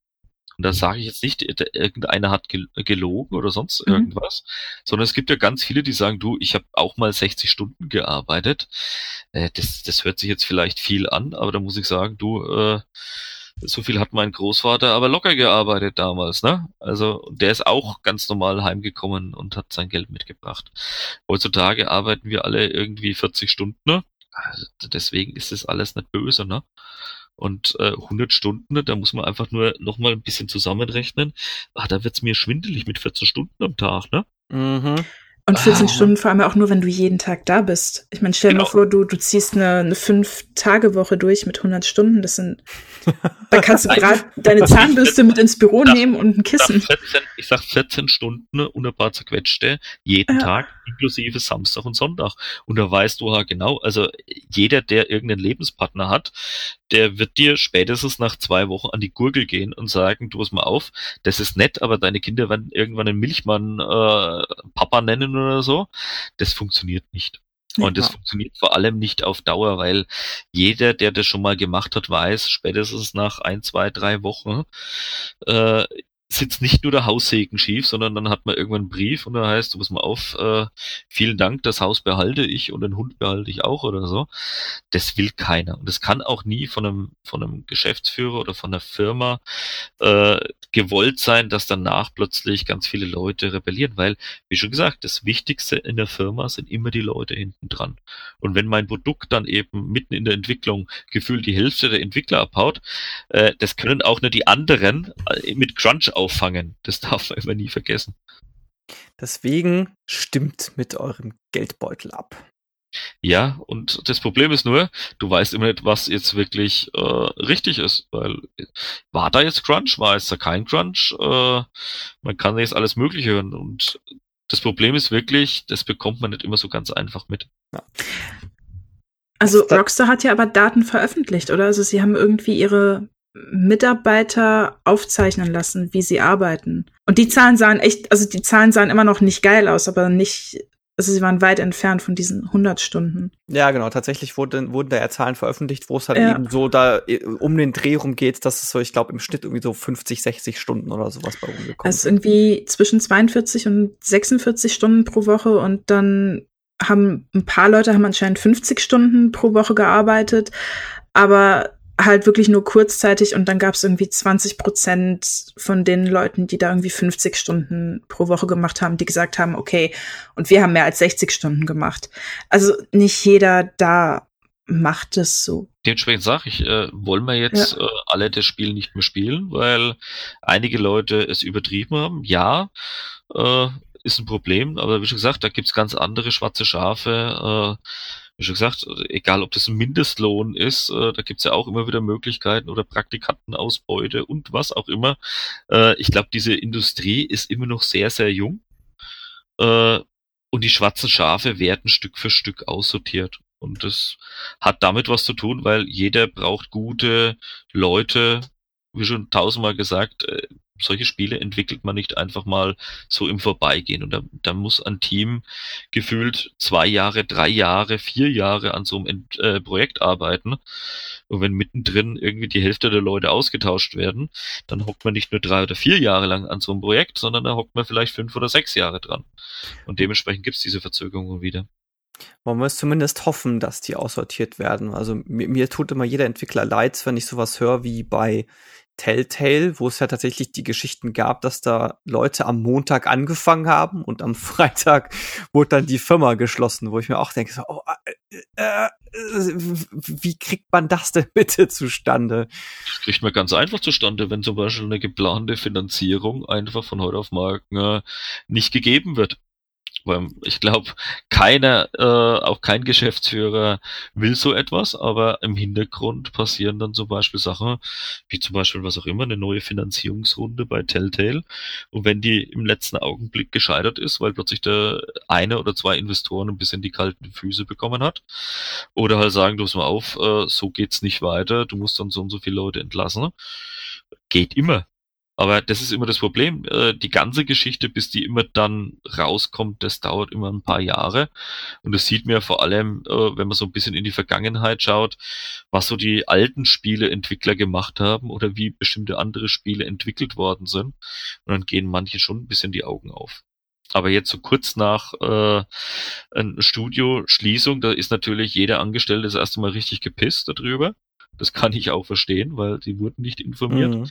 Und da sage ich jetzt nicht, irgendeiner hat gelogen oder sonst mhm. irgendwas, sondern es gibt ja ganz viele, die sagen, du, ich habe auch mal 60 Stunden gearbeitet. Äh, das, das hört sich jetzt vielleicht viel an, aber da muss ich sagen, du, äh, so viel hat mein Großvater aber locker gearbeitet damals, ne? Also der ist auch ganz normal heimgekommen und hat sein Geld mitgebracht. Heutzutage arbeiten wir alle irgendwie 40 Stunden, ne? Also deswegen ist das alles nicht böse, ne? Und äh, 100 Stunden, da muss man einfach nur noch mal ein bisschen zusammenrechnen. Ah, da wird's mir schwindelig mit 14 Stunden am Tag, ne? Mhm. Und 14 ah. Stunden vor allem auch nur, wenn du jeden Tag da bist. Ich meine, stell dir genau. mal vor, du, du ziehst eine, eine Fünf-Tage-Woche durch mit 100 Stunden. Das sind, da kannst du [LAUGHS] gerade deine Zahnbürste mit ins Büro das, nehmen und ein Kissen. Ich sag 14, ich sag 14 Stunden wunderbar zerquetschte, jeden ja. Tag, inklusive Samstag und Sonntag. Und da weißt du ja genau, also jeder, der irgendeinen Lebenspartner hat, der wird dir spätestens nach zwei Wochen an die Gurgel gehen und sagen, du pass mal auf, das ist nett, aber deine Kinder werden irgendwann einen Milchmann äh, Papa nennen oder so. Das funktioniert nicht. Und das funktioniert vor allem nicht auf Dauer, weil jeder, der das schon mal gemacht hat, weiß, spätestens nach ein, zwei, drei Wochen äh, sitzt nicht nur der Haussegen schief, sondern dann hat man irgendwann einen Brief und da heißt, du musst mal auf, äh, vielen Dank, das Haus behalte ich und den Hund behalte ich auch oder so. Das will keiner. Und das kann auch nie von einem, von einem Geschäftsführer oder von einer Firma äh, gewollt sein, dass danach plötzlich ganz viele Leute rebellieren, weil, wie schon gesagt, das Wichtigste in der Firma sind immer die Leute hinten dran. Und wenn mein Produkt dann eben mitten in der Entwicklung gefühlt die Hälfte der Entwickler abhaut, äh, das können auch nur die anderen äh, mit Crunch auffangen. Das darf man immer nie vergessen. Deswegen stimmt mit eurem Geldbeutel ab. Ja, und das Problem ist nur, du weißt immer nicht, was jetzt wirklich äh, richtig ist, weil war da jetzt Crunch, war jetzt da kein Crunch, äh, man kann jetzt alles Mögliche hören und das Problem ist wirklich, das bekommt man nicht immer so ganz einfach mit. Ja. Also Rockstar hat ja aber Daten veröffentlicht, oder? Also sie haben irgendwie ihre Mitarbeiter aufzeichnen lassen, wie sie arbeiten. Und die Zahlen sahen echt, also die Zahlen sahen immer noch nicht geil aus, aber nicht, also sie waren weit entfernt von diesen 100 Stunden. Ja, genau. Tatsächlich wurden, wurden da ja Zahlen veröffentlicht, wo es halt ja. eben so da äh, um den Dreh rum geht, dass es so, ich glaube, im Schnitt irgendwie so 50, 60 Stunden oder sowas bei rumgekommen ist. Also irgendwie zwischen 42 und 46 Stunden pro Woche und dann haben ein paar Leute haben anscheinend 50 Stunden pro Woche gearbeitet, aber halt wirklich nur kurzzeitig und dann gab es irgendwie 20 Prozent von den Leuten, die da irgendwie 50 Stunden pro Woche gemacht haben, die gesagt haben, okay, und wir haben mehr als 60 Stunden gemacht. Also nicht jeder da macht es so. Dementsprechend sage ich, äh, wollen wir jetzt ja. äh, alle das Spiel nicht mehr spielen, weil einige Leute es übertrieben haben. Ja, äh, ist ein Problem, aber wie schon gesagt, da gibt's ganz andere schwarze Schafe. Äh, wie schon gesagt, egal ob das ein Mindestlohn ist, äh, da gibt's ja auch immer wieder Möglichkeiten oder Praktikantenausbeute und was auch immer. Äh, ich glaube, diese Industrie ist immer noch sehr, sehr jung. Äh, und die schwarzen Schafe werden Stück für Stück aussortiert. Und das hat damit was zu tun, weil jeder braucht gute Leute, wie schon tausendmal gesagt, äh, solche Spiele entwickelt man nicht einfach mal so im Vorbeigehen. Und da, da muss ein Team gefühlt zwei Jahre, drei Jahre, vier Jahre an so einem Ent äh, Projekt arbeiten. Und wenn mittendrin irgendwie die Hälfte der Leute ausgetauscht werden, dann hockt man nicht nur drei oder vier Jahre lang an so einem Projekt, sondern da hockt man vielleicht fünf oder sechs Jahre dran. Und dementsprechend gibt's diese Verzögerungen wieder. Man muss zumindest hoffen, dass die aussortiert werden. Also mir, mir tut immer jeder Entwickler leid, wenn ich sowas höre wie bei Telltale, wo es ja tatsächlich die Geschichten gab, dass da Leute am Montag angefangen haben und am [LAUGHS] Freitag wurde dann die Firma geschlossen, wo ich mir auch denke, so, oh, äh, äh, wie kriegt man das denn [LAUGHS] bitte zustande? Das kriegt man ganz einfach zustande, wenn zum Beispiel eine geplante Finanzierung einfach von heute auf morgen äh, nicht gegeben wird. Ich glaube, keiner, äh, auch kein Geschäftsführer will so etwas, aber im Hintergrund passieren dann zum Beispiel Sachen, wie zum Beispiel was auch immer, eine neue Finanzierungsrunde bei Telltale. Und wenn die im letzten Augenblick gescheitert ist, weil plötzlich der eine oder zwei Investoren ein bisschen die kalten Füße bekommen hat, oder halt sagen, du musst mal auf, äh, so geht's nicht weiter, du musst dann so und so viele Leute entlassen, geht immer. Aber das ist immer das Problem. Äh, die ganze Geschichte, bis die immer dann rauskommt, das dauert immer ein paar Jahre. Und das sieht man ja vor allem, äh, wenn man so ein bisschen in die Vergangenheit schaut, was so die alten Spieleentwickler gemacht haben oder wie bestimmte andere Spiele entwickelt worden sind. Und dann gehen manche schon ein bisschen die Augen auf. Aber jetzt so kurz nach äh, Studio-Schließung, da ist natürlich jeder Angestellte das erste Mal richtig gepisst darüber. Das kann ich auch verstehen, weil die wurden nicht informiert. Mhm.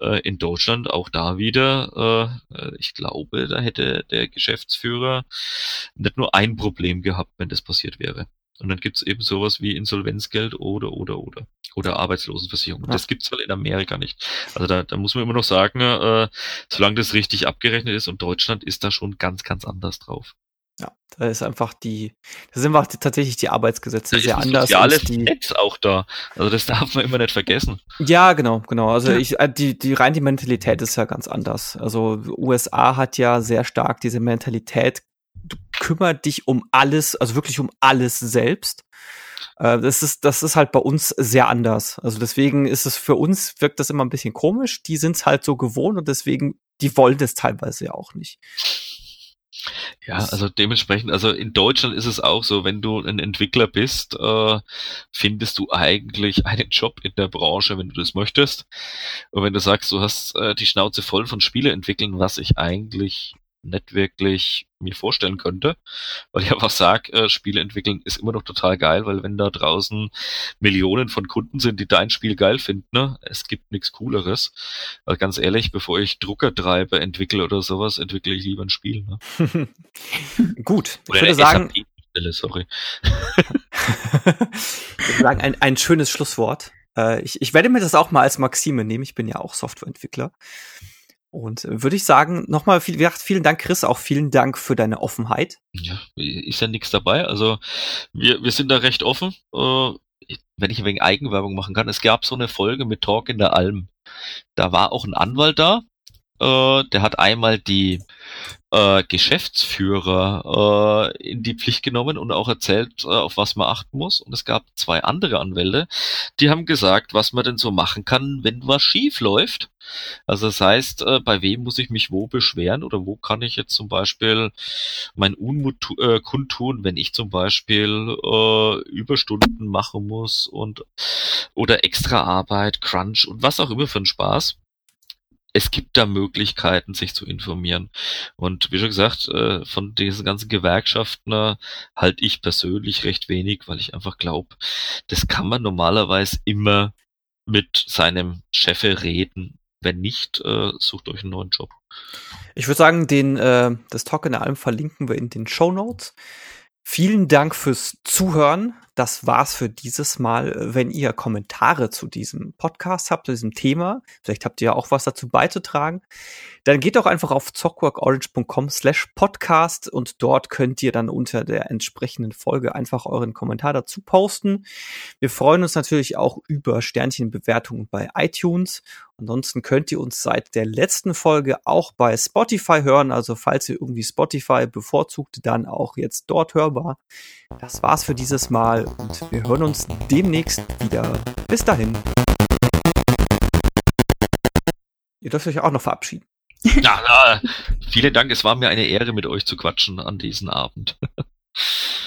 Äh, in Deutschland auch da wieder, äh, ich glaube, da hätte der Geschäftsführer nicht nur ein Problem gehabt, wenn das passiert wäre. Und dann gibt's eben sowas wie Insolvenzgeld oder, oder, oder. Oder Arbeitslosenversicherung. Ja. Das gibt's halt in Amerika nicht. Also da, da muss man immer noch sagen, äh, solange das richtig abgerechnet ist und Deutschland ist da schon ganz, ganz anders drauf. Ja, da ist einfach die, da sind einfach tatsächlich die Arbeitsgesetze da sehr ist anders. Ja, die Netz auch da. Also das darf man immer nicht vergessen. Ja, genau, genau. Also ja. ich, äh, die, die rein die Mentalität ist ja ganz anders. Also USA hat ja sehr stark diese Mentalität, du kümmer dich um alles, also wirklich um alles selbst. Äh, das ist, das ist halt bei uns sehr anders. Also deswegen ist es für uns wirkt das immer ein bisschen komisch. Die sind es halt so gewohnt und deswegen, die wollen das teilweise ja auch nicht. Ja, also dementsprechend, also in Deutschland ist es auch so, wenn du ein Entwickler bist, äh, findest du eigentlich [LAUGHS] einen Job in der Branche, wenn du das möchtest. Und wenn du sagst, du hast äh, die Schnauze voll von Spiele entwickeln, was ich eigentlich nicht wirklich mir vorstellen könnte, weil ich einfach sage, äh, Spiele entwickeln ist immer noch total geil, weil wenn da draußen Millionen von Kunden sind, die dein Spiel geil finden, ne, es gibt nichts Cooleres. Weil ganz ehrlich, bevor ich Druckertreiber entwickle oder sowas, entwickle ich lieber ein Spiel. Ne? [LAUGHS] Gut, ich würde sagen, sorry. [LAUGHS] ich würde sagen, ein, ein schönes Schlusswort. Äh, ich, ich werde mir das auch mal als Maxime nehmen. Ich bin ja auch Softwareentwickler. Und würde ich sagen, nochmal viel, vielen Dank, Chris, auch vielen Dank für deine Offenheit. Ja, ist ja nichts dabei. Also wir, wir sind da recht offen. Äh, wenn ich ein wenig Eigenwerbung machen kann, es gab so eine Folge mit Talk in der Alm. Da war auch ein Anwalt da, äh, der hat einmal die äh, Geschäftsführer äh, in die Pflicht genommen und auch erzählt, äh, auf was man achten muss. Und es gab zwei andere Anwälte, die haben gesagt, was man denn so machen kann, wenn was schief läuft. Also das heißt, äh, bei wem muss ich mich wo beschweren oder wo kann ich jetzt zum Beispiel mein Unmut äh, kundtun, wenn ich zum Beispiel äh, Überstunden machen muss und oder extra Arbeit, Crunch und was auch immer für einen Spaß es gibt da Möglichkeiten, sich zu informieren. Und wie schon gesagt, äh, von diesen ganzen Gewerkschaften äh, halte ich persönlich recht wenig, weil ich einfach glaube, das kann man normalerweise immer mit seinem Chef reden. Wenn nicht, äh, sucht euch einen neuen Job. Ich würde sagen, den, das Talk in Alm verlinken wir in den Show Notes. Vielen Dank fürs Zuhören. Das war's für dieses Mal. Wenn ihr Kommentare zu diesem Podcast habt, zu diesem Thema, vielleicht habt ihr ja auch was dazu beizutragen, dann geht doch einfach auf zockworkorange.com slash podcast und dort könnt ihr dann unter der entsprechenden Folge einfach euren Kommentar dazu posten. Wir freuen uns natürlich auch über Sternchenbewertungen bei iTunes. Ansonsten könnt ihr uns seit der letzten Folge auch bei Spotify hören. Also falls ihr irgendwie Spotify bevorzugt, dann auch jetzt dort hörbar. Das war's für dieses Mal und wir hören uns demnächst wieder. Bis dahin. Ihr dürft euch auch noch verabschieden. [LAUGHS] Ja, na, vielen Dank, es war mir eine Ehre, mit euch zu quatschen an diesem Abend. [LAUGHS]